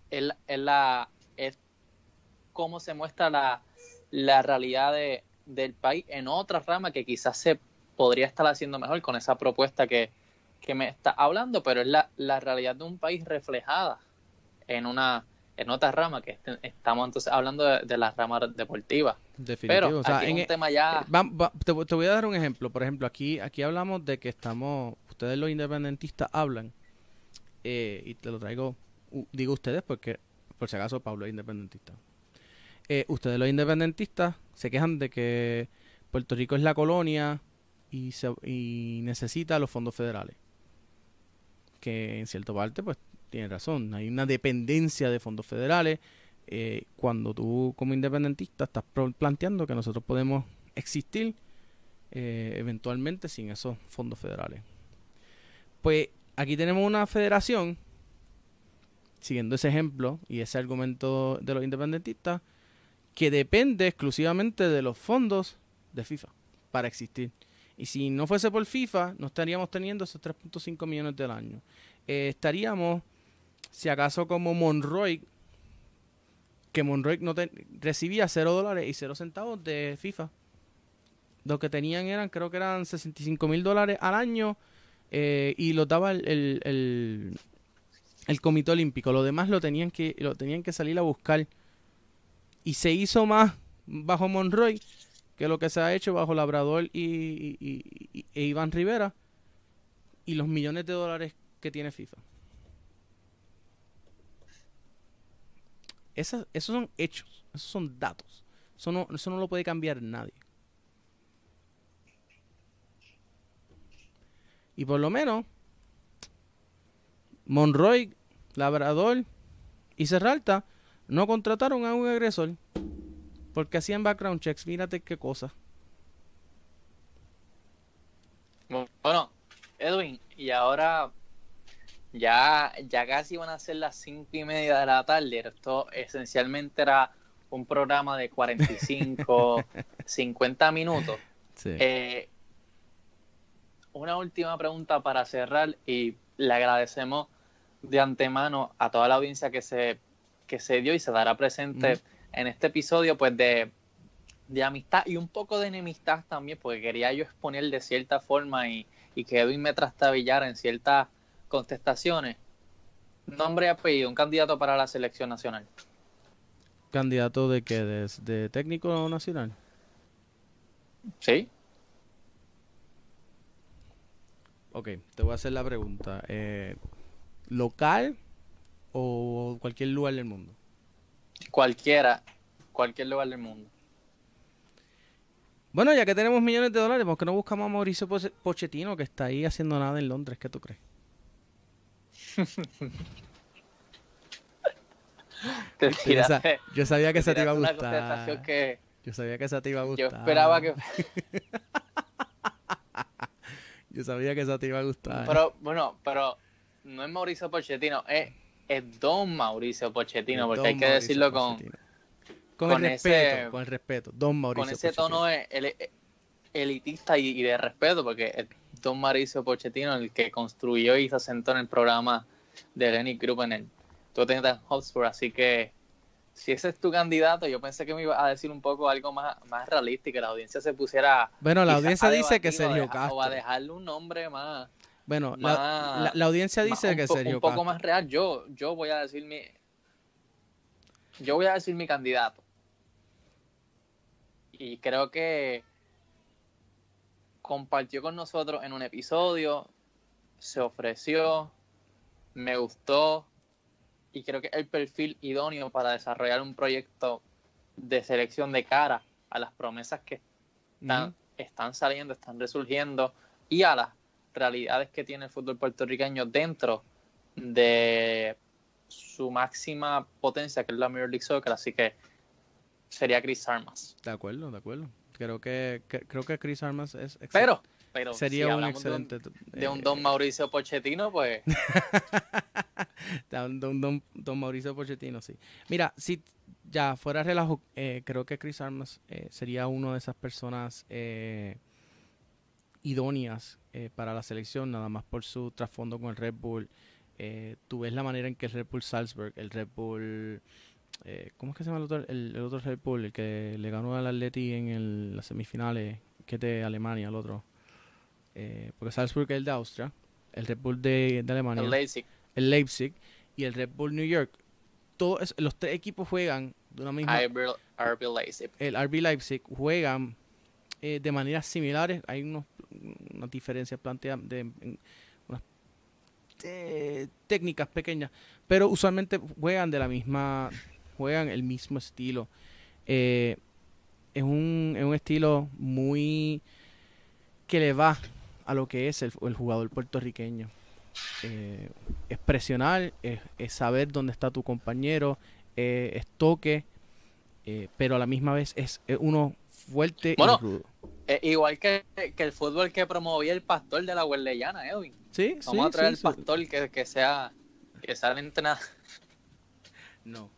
es, la, es cómo se muestra la, la realidad de, del país en otra rama que quizás se podría estar haciendo mejor con esa propuesta que, que me está hablando, pero es la, la realidad de un país reflejada en una en otra rama que estamos entonces hablando de, la rama deportiva. Definitivo. Pero en un e tema ya... Eh, te, voy a dar un ejemplo. Por ejemplo, aquí aquí hablamos de que estamos... Ustedes los independentistas hablan eh, y te lo traigo... digo ustedes porque por si acaso Pablo es independentista. Eh, ustedes los independentistas se quejan de que Puerto Rico es la colonia y, se, y necesita los fondos federales. Que en cierta parte pues tiene razón, hay una dependencia de fondos federales. Eh, cuando tú como independentista estás planteando que nosotros podemos existir eh, eventualmente sin esos fondos federales. Pues aquí tenemos una federación, siguiendo ese ejemplo y ese argumento de los independentistas, que depende exclusivamente de los fondos de FIFA para existir. Y si no fuese por FIFA, no estaríamos teniendo esos 3.5 millones del año. Eh, estaríamos si acaso como Monroy, que Monroy no recibía 0 dólares y 0 centavos de FIFA. Lo que tenían eran, creo que eran 65 mil dólares al año eh, y lo daba el, Comité Olímpico. Lo demás lo tenían, que, lo tenían que salir a buscar. Y se hizo más bajo Monroy que lo que se ha hecho bajo Labrador y, y, e Iván Rivera y los millones de dólares que tiene FIFA. Esos son hechos, esos son datos. Eso no, eso no lo puede cambiar nadie. Y por lo menos, Monroy, Labrador y Serralta no contrataron a un agresor porque hacían background checks. Mírate qué cosa. Bueno, Edwin, y ahora ya, ya casi van a ser las cinco y media de la tarde. Esto esencialmente era un programa de 45, 50 minutos. Eh, una última pregunta para cerrar y le agradecemos de antemano a toda la audiencia que se, que se dio y se dará presente en este episodio, pues de, de, amistad y un poco de enemistad también, porque quería yo exponer de cierta forma y, y que Edwin me trastabillara en ciertas contestaciones. Nombre y apellido, un candidato para la selección nacional. ¿Candidato de qué? ¿De, técnico nacional? Sí. Ok, te voy a hacer la pregunta. Eh, ¿Local o cualquier lugar del mundo? Cualquiera, cualquier lugar del mundo. Bueno, ya que tenemos millones de dólares, ¿por qué no buscamos a Mauricio Pochettino que está ahí haciendo nada en Londres? ¿Qué tú crees? Yo, sabía que esa te iba a gustar. Yo sabía que esa te iba a gustar. Yo esperaba que. yo sabía que esa te iba a gustar. Pero, bueno, pero no es Mauricio Pochettino, es, es Don Mauricio Pochettino, porque hay que decirlo con. Con, el respeto, con el respeto. Don Mauricio Con ese tono elitista y, de respeto, porque Don Mauricio Pochettino, el que construyó y se asentó en el programa de Lenny Group en el Tottenham Hotspur, así que si ese es tu candidato, yo pensé que me iba a decir un poco algo más, más realista y que la audiencia se pusiera... Bueno, la audiencia dice que Sergio Castro. O a dejarle un nombre más... Bueno, la, audiencia dice que Sergio Un poco más real. Yo, yo voy a decir mi... Yo voy a decir mi candidato. Y creo que compartió con nosotros en un episodio, se ofreció, me gustó y creo que es el perfil idóneo para desarrollar un proyecto de selección de cara a las promesas que están, están saliendo, están resurgiendo y a las realidades que tiene el fútbol puertorriqueño dentro de su máxima potencia, que es la Major League Soccer, así que sería Chris Armas. De acuerdo, de acuerdo. Creo que, creo que Chris Armas es Pero, pero sería un excelente de un, Don Mauricio Pochettino, pues don, don, don, Mauricio Pochettino, sí. Mira, si ya fuera relajo, eh, creo que Chris Armas eh, sería una de esas personas eh, idóneas para la selección, nada más por su trasfondo con el Red Bull. tú ves la manera en que el Red Bull Salzburg, el Red Bull eh, ¿Cómo es que se llama el otro, el, otro Red Bull? El que le ganó al Atleti en las semifinales, que es de Alemania, el otro. Eh, porque Salzburg es el de Austria, el Red Bull de, Alemania. El Leipzig. El Leipzig y el Red Bull New York. Todos los tres equipos juegan de una misma. RB Leipzig. El RB Leipzig juegan eh, de maneras similares. Hay unos, unas diferencias planteadas de, unas técnicas pequeñas, pero usualmente juegan de la misma juegan el mismo estilo. Eh, es, un, es un estilo muy que le va a lo que es el, jugador puertorriqueño. Eh, es presionar, es, saber dónde está tu compañero, eh, es toque, pero a la misma vez es, uno fuerte y rudo. igual que, el fútbol que promovía el pastor de la Huerleyana, Edwin. Sí, Vamos a traer el pastor que, que sea que sea entrenado. No.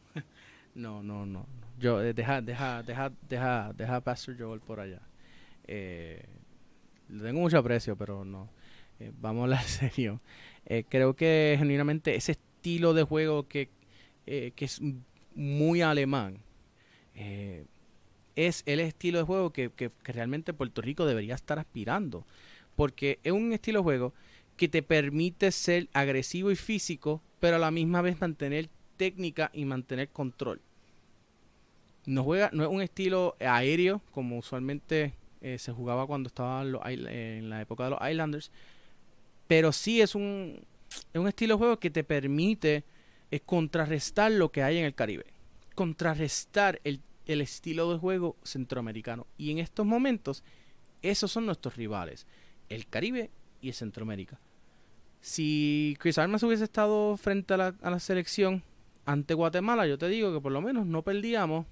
No, no, no. Yo, eh, deja, deja, deja, deja, deja Pastor Joel por allá. Eh, tengo mucho aprecio, pero no. Eh, vamos a hablar serio. Eh, creo que genuinamente ese estilo de juego que, que es muy alemán es el estilo de juego que, que, que, realmente Puerto Rico debería estar aspirando. Porque es un estilo de juego que te permite ser agresivo y físico, pero a la misma vez mantener técnica y mantener control. No, juega, no es un estilo aéreo como usualmente eh, se jugaba cuando estaba en la época de los Islanders, pero sí es un, es un estilo de juego que te permite eh, contrarrestar lo que hay en el Caribe, contrarrestar el, el estilo de juego centroamericano. Y en estos momentos, esos son nuestros rivales, el Caribe y el Centroamérica. Si Chris Armas hubiese estado frente a la selección ante Guatemala, yo te digo que por lo menos no perdíamos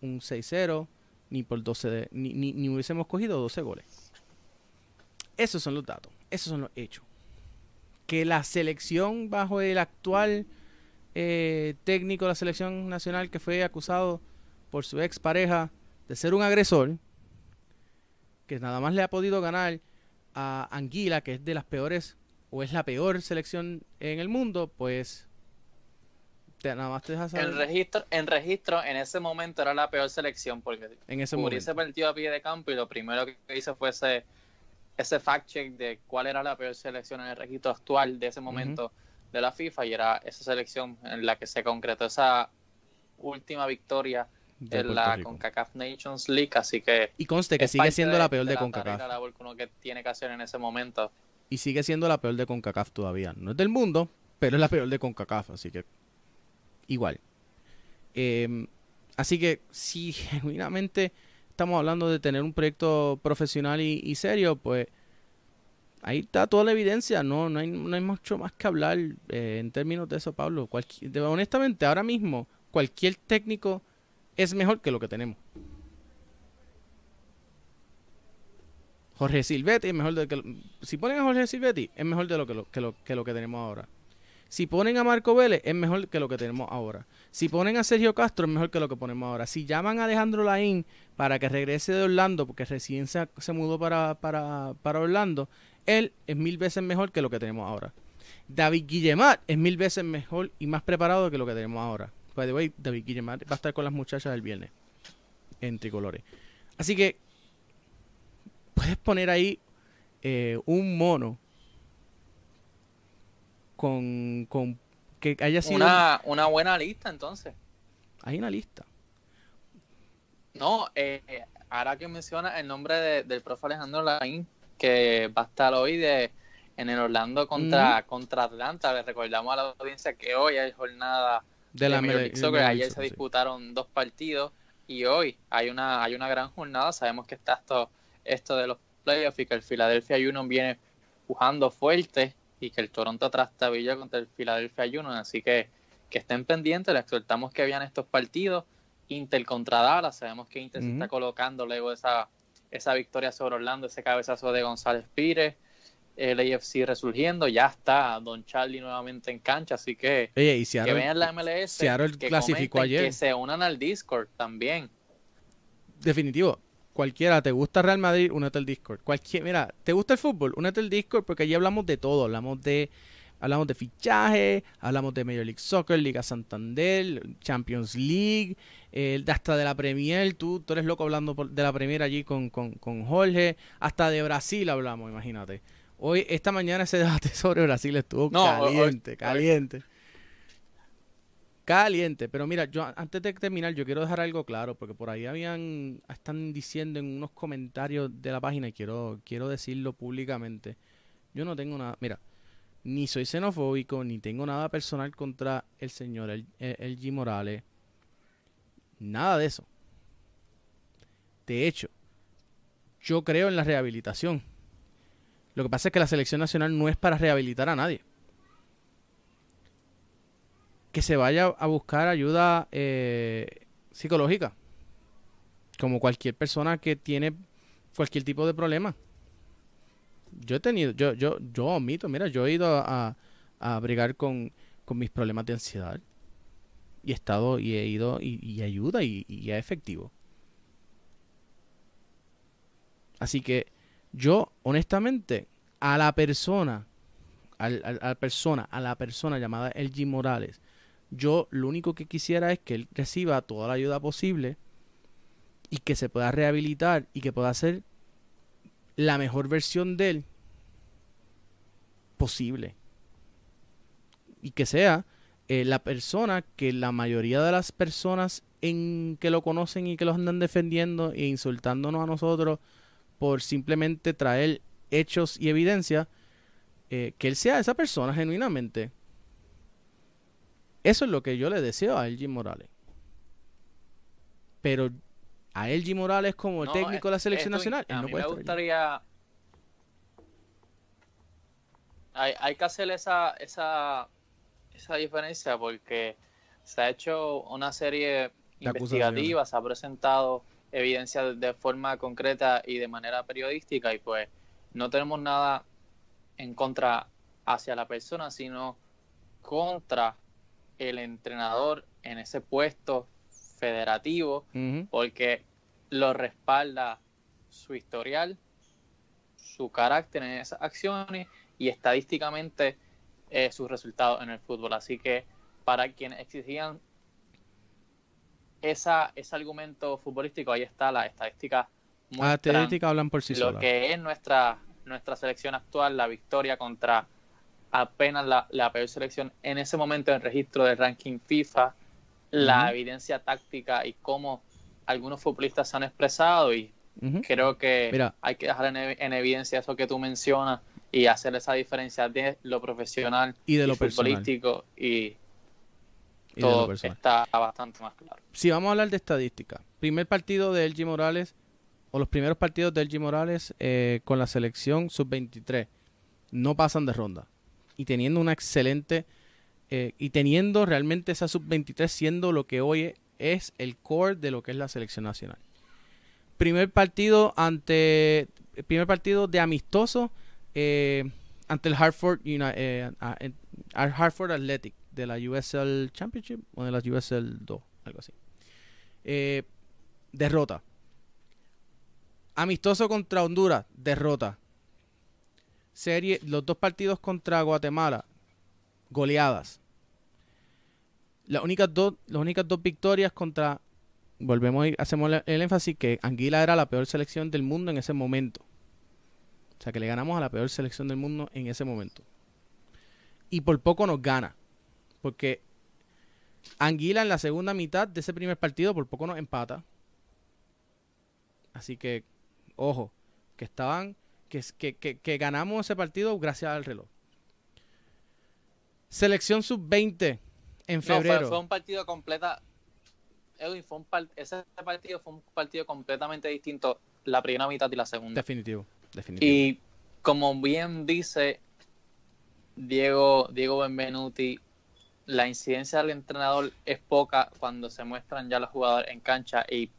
un 6-0, ni por 12 ni, ni, hubiésemos cogido 12 goles. Esos son los datos, esos son los hechos. Que la selección bajo el actual eh, técnico de la selección nacional que fue acusado por su ex pareja de ser un agresor, que nada más le ha podido ganar a Anguila, que es de las peores o es la peor selección en el mundo, pues nada más te deja saber. En registro, en registro, en ese momento era la peor selección porque en ese cubrí ese partido a pie de campo y lo primero que hice fue ese, ese fact check de cuál era la peor selección en el registro actual de ese momento de la FIFA y era esa selección en la que se concretó esa última victoria de la CONCACAF Nations League, así que... Y conste que sigue siendo la peor de, CONCACAF. que tiene que hacer en ese momento. Y sigue siendo la peor de CONCACAF todavía. No es del mundo, pero es la peor de CONCACAF, así que igual. Em, así que si genuinamente estamos hablando de tener un proyecto profesional y, serio, pues ahí está toda la evidencia. No, no, hay, no hay mucho más que hablar eh, en términos de eso, Pablo. honestamente, ahora mismo, cualquier técnico es mejor que lo que tenemos. Jorge Silvetti es mejor de que si ponen a Jorge Silvetti es mejor de lo que lo, que lo, que lo que tenemos ahora. Si ponen a Marco Vélez es mejor que lo que tenemos ahora. Si ponen a Sergio Castro es mejor que lo que ponemos ahora. Si llaman a Alejandro Laín para que regrese de Orlando, porque recién se, se mudó para, para, para Orlando, él es mil veces mejor que lo que tenemos ahora. David Guillemat es mil veces mejor y más preparado que lo que tenemos ahora. By the way, David Guillemar va a estar con las muchachas el viernes en tricolores. Así que puedes poner ahí eh, un mono con, con que haya sido una, una buena lista entonces. Hay una lista. No, eh, ahora que menciona el nombre del profe Alejandro Laín, que va a estar hoy de, en el Orlando contra, contra Atlanta. Le recordamos a la audiencia que hoy hay jornada de la Major Ayer se disputaron dos partidos y hoy hay una hay una gran jornada. Sabemos que está esto, esto de los playoffs y que el Philadelphia Union viene pujando fuerte y que el Toronto trastabilla contra el Philadelphia Union. Así que que estén pendientes. Les exhortamos que vean estos partidos. Inter contra Dallas. Sabemos que Inter se está colocando luego esa, esa victoria sobre Orlando, ese cabezazo de González Pires el AFC resurgiendo, ya está Don Charlie nuevamente en cancha, así que que vean la MLS, que clasificó ayer. que se unan al Discord también. Definitivo, cualquiera, ¿te gusta Real Madrid? Únete al Discord. Cualquier, mira, ¿te gusta el fútbol? Únete al Discord porque allí hablamos de todo, hablamos de hablamos de fichaje, hablamos de Major League Soccer, Liga Santander, Champions League, hasta de la Premier, tú, tú eres loco hablando de la Premier allí con, con, con Jorge, hasta de Brasil hablamos, imagínate. Hoy, esta mañana ese debate sobre Brasil estuvo caliente, caliente. Caliente, pero mira, yo antes de terminar, yo quiero dejar algo claro, porque por ahí habían, están diciendo en unos comentarios de la página y quiero, quiero decirlo públicamente. Yo no tengo nada, mira, ni soy xenofóbico, ni tengo nada personal contra el señor el, el G. Morales. Nada de eso. De hecho, yo creo en la rehabilitación. Lo que pasa es que la selección nacional no es para rehabilitar a nadie. Que se vaya a buscar ayuda eh, psicológica. Como cualquier persona que tiene cualquier tipo de problema. Yo he tenido, yo, yo, yo omito, mira, yo he ido a, a brigar con, mis problemas de ansiedad. Y he estado, y he ido, y, ayuda, y, y es efectivo. Así que yo, honestamente, a la persona, a la persona, a la persona llamada LG Morales, yo lo único que quisiera es que él reciba toda la ayuda posible y que se pueda rehabilitar y que pueda ser la mejor versión de él posible. Y que sea eh, la persona que la mayoría de las personas en que lo conocen y que lo andan defendiendo e insultándonos a nosotros por simplemente traer hechos y evidencia, eh, que él sea esa persona genuinamente. Eso es lo que yo le deseo a LG Morales. Pero a LG Morales como el técnico de la selección nacional, a mí me gustaría... Hay, hay, que hacer esa, esa, esa diferencia porque se ha hecho una serie investigativa, se ha presentado evidencia de forma concreta y de manera periodística y pues no tenemos nada en contra hacia la persona, sino contra el entrenador en ese puesto federativo, porque lo respalda su historial, su carácter en esas acciones y estadísticamente eh, sus resultados en el fútbol. Así que para quienes exigían esa, ese argumento futbolístico, ahí está la estadística. Las estadísticas hablan por sí Lo que es nuestra, nuestra selección actual, la victoria contra apenas la, la peor selección en ese momento en el registro del ranking FIFA, la evidencia táctica y cómo algunos futbolistas se han expresado y creo que hay que dejar en, evidencia eso que tú mencionas y hacer esa diferencia de lo profesional y de lo futbolístico y, todo está bastante más claro. Si vamos a hablar de estadística, primer partido de LG Morales o los primeros partidos de LG Morales eh, con la selección sub-23 no pasan de ronda y teniendo una excelente eh, y teniendo realmente esa sub-23 siendo lo que hoy es el core de lo que es la selección nacional. Primer partido ante primer partido de amistoso eh, ante el Hartford eh, Hartford Athletic de la USL Championship o de la USL 2, algo así. derrota. Amistoso contra Honduras, derrota. Serie, los dos partidos contra Guatemala, goleadas. Las únicas dos, las únicas dos victorias contra, volvemos a hacemos el énfasis que Anguila era la peor selección del mundo en ese momento. O sea que le ganamos a la peor selección del mundo en ese momento. Y por poco nos gana. Porque Anguila en la segunda mitad de ese primer partido por poco nos empata. Así que, ojo, que estaban, que, que, que ganamos ese partido gracias al reloj. Selección sub-20 en febrero. fue, un partido completa. Edwin, fue un ese partido fue un partido completamente distinto la primera mitad y la segunda. Definitivo, definitivo. Y como bien dice Diego, Diego Benvenuti, la incidencia del entrenador es poca cuando se muestran ya los jugadores en cancha y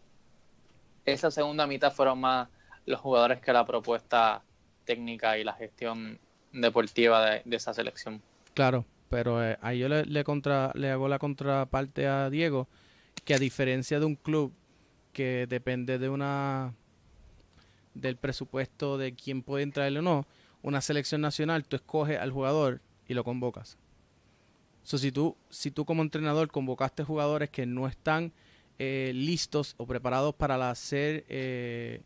esa segunda mitad fueron más los jugadores que la propuesta técnica y la gestión deportiva de esa selección. Claro, pero eh, ahí yo le, contra, le hago la contraparte a Diego, que a diferencia de un club que depende de una del presupuesto de quién puede entrar o no, una selección nacional, tú escoges al jugador y lo convocas. So, si, tú, si tú como entrenador convocaste jugadores que no están eh, listos o preparados para ser eh,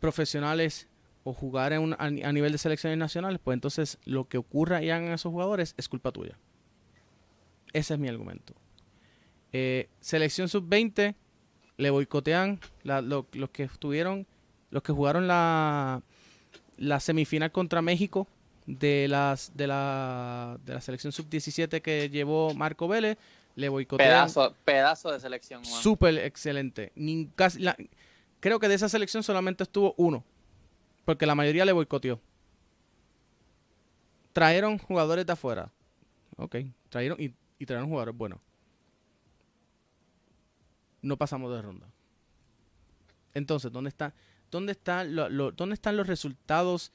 profesionales o jugar en a, nivel de selecciones nacionales, pues entonces lo que ocurra y hagan esos jugadores es culpa tuya. Ese es mi argumento. Eh, selección sub-20, le boicotean los que estuvieron, los que jugaron la, la semifinal contra México de las de la, de la selección sub-17 que llevó Marco Vélez, le boicotean. Pedazo, pedazo de selección. Súper excelente. creo que de esa selección solamente estuvo uno porque la mayoría le boicoteó. Trajeron jugadores de afuera. Ok, trajeron y, trajeron jugadores buenos. No pasamos de ronda. Entonces, ¿dónde, está, dónde, está ¿dónde están los resultados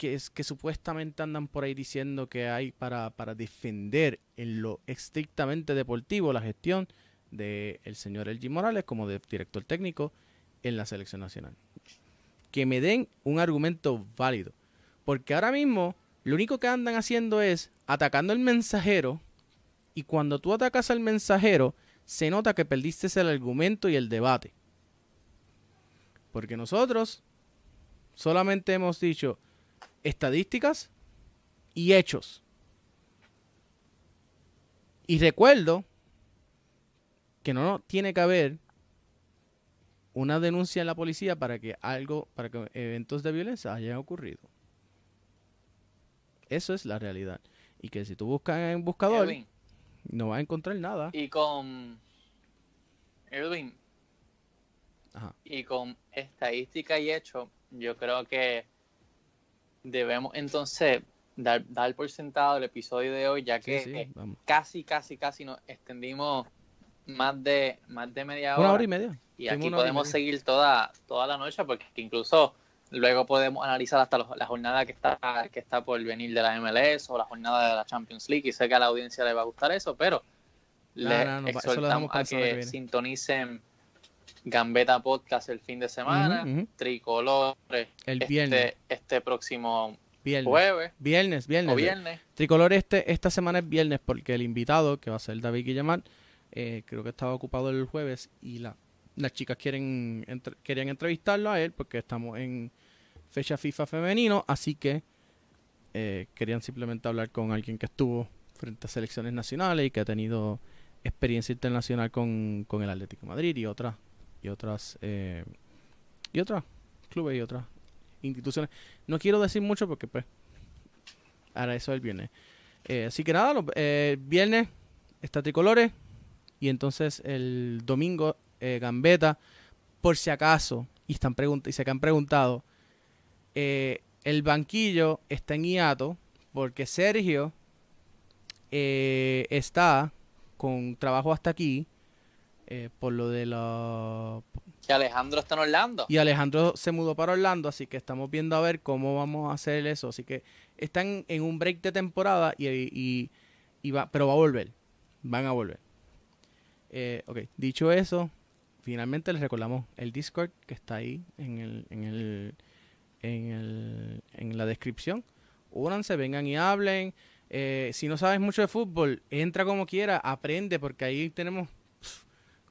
que, es, que supuestamente andan por ahí diciendo que hay para, defender en lo estrictamente deportivo la gestión del señor Elgi Morales como de director técnico en la selección nacional? Que me den un argumento válido. Porque ahora mismo lo único que andan haciendo es atacando al mensajero y cuando tú atacas al mensajero se nota que perdiste el argumento y el debate. Porque nosotros solamente hemos dicho estadísticas y hechos. Y recuerdo que no tiene que haber una denuncia en la policía para que algo, para que eventos de violencia hayan ocurrido. Eso es la realidad. Y que si tú buscas en buscador, no vas a encontrar nada. Y con Edwin, y con estadística y hecho, yo creo que debemos entonces dar, dar por sentado el episodio de hoy, ya que casi, casi, casi nos extendimos más de, más de media hora. Una hora y media. Y aquí podemos seguir toda, toda la noche porque incluso Luego podemos analizar hasta la jornada que está, que está por venir de la MLS o la jornada de la Champions League. Y sé que a la audiencia le va a gustar eso, pero le exhortamos a que sintonicen Gambeta Podcast el fin de semana, Tricolores el este, este próximo jueves. Viernes, viernes. O viernes. Tricolor este, esta semana es viernes porque el invitado, que va a ser David Guillemar, eh, creo que estaba ocupado el jueves y la, las chicas quieren querían entrevistarlo a él porque estamos en fecha FIFA femenino, así que eh, querían simplemente hablar con alguien que estuvo frente a selecciones nacionales y que ha tenido experiencia internacional con, con el Atlético Madrid y otras y otras eh, y otras clubes y otras instituciones. No quiero decir mucho porque pues ahora eso el viernes. Eh, así que nada, eh, viernes está tricolores y entonces el domingo eh, Gambeta, por si acaso, y están y se han preguntado, el banquillo está en hiato porque Sergio está con trabajo hasta aquí por lo de la que Alejandro está en Orlando. Y Alejandro se mudó para Orlando, así que estamos viendo a ver cómo vamos a hacer eso. Así que están en un break de temporada y, y, va, pero va a volver. Van a volver. Eh, ok, dicho eso, finalmente les recordamos el Discord que está ahí en el, en el, en el, en la descripción. Únanse, vengan y hablen. Eh, si no sabes mucho de fútbol, entra como quiera, aprende, porque ahí tenemos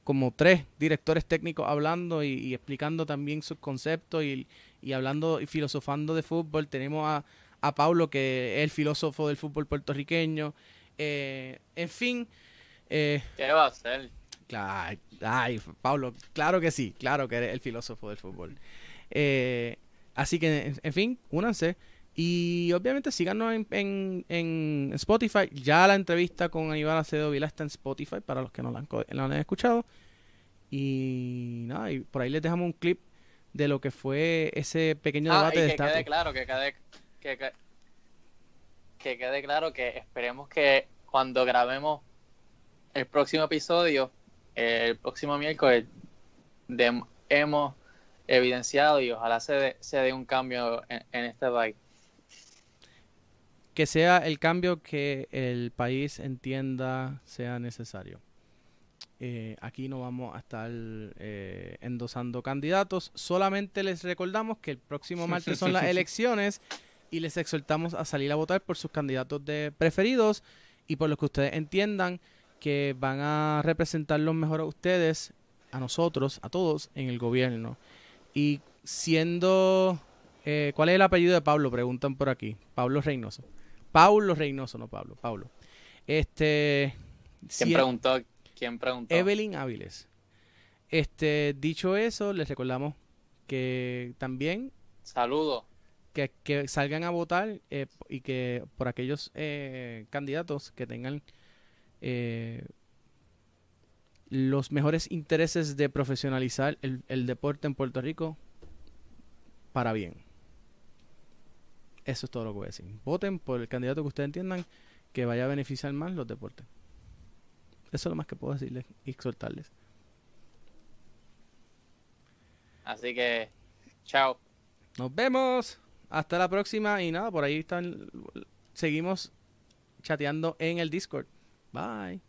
como tres directores técnicos hablando y, explicando también sus conceptos y, hablando y filosofando de fútbol. Tenemos a, a Pablo, que es el filósofo del fútbol puertorriqueño. Eh, en fin. Eh, ¿Qué va a hacer? Claro, ay, Pablo, claro que sí, claro que eres el filósofo del fútbol. Eh, así que, en, fin, únanse. Y obviamente síganos en, en, Spotify. Ya la entrevista con Aníbal Acedo Vila está en Spotify para los que no la han, escuchado. Y nada, y por ahí les dejamos un clip de lo que fue ese pequeño ah, debate y que quede claro, que quede, que, que, quede claro que esperemos que cuando grabemos el próximo episodio, el próximo miércoles, hemos evidenciado y ojalá se dé, se dé un cambio en, en este país que sea el cambio que el país entienda sea necesario. Eh, aquí no vamos a estar eh, endosando candidatos. Solamente les recordamos que el próximo martes son las elecciones y les exhortamos a salir a votar por sus candidatos de preferidos y por los que ustedes entiendan que van a representarlos mejor a ustedes, a nosotros, a todos en el gobierno. Y siendo... Eh, ¿Cuál es el apellido de Pablo? Preguntan por aquí. Pablo Reynoso. Paulo Reynoso, no Pablo, Pablo. Este. ¿Quién preguntó? ¿Quién preguntó? Evelyn Áviles. Este, dicho eso, les recordamos que también. Saludos. Que, que, salgan a votar eh, y que por aquellos eh, candidatos que tengan eh, los mejores intereses de profesionalizar el deporte en Puerto Rico para bien. Eso es todo lo que voy a decir. Voten por el candidato que ustedes entiendan que vaya a beneficiar más los deportes. Eso es lo más que puedo decirles y exhortarles. Así que, chao. Nos vemos. Hasta la próxima. Y nada, por ahí están. Seguimos chateando en el Discord. Bye.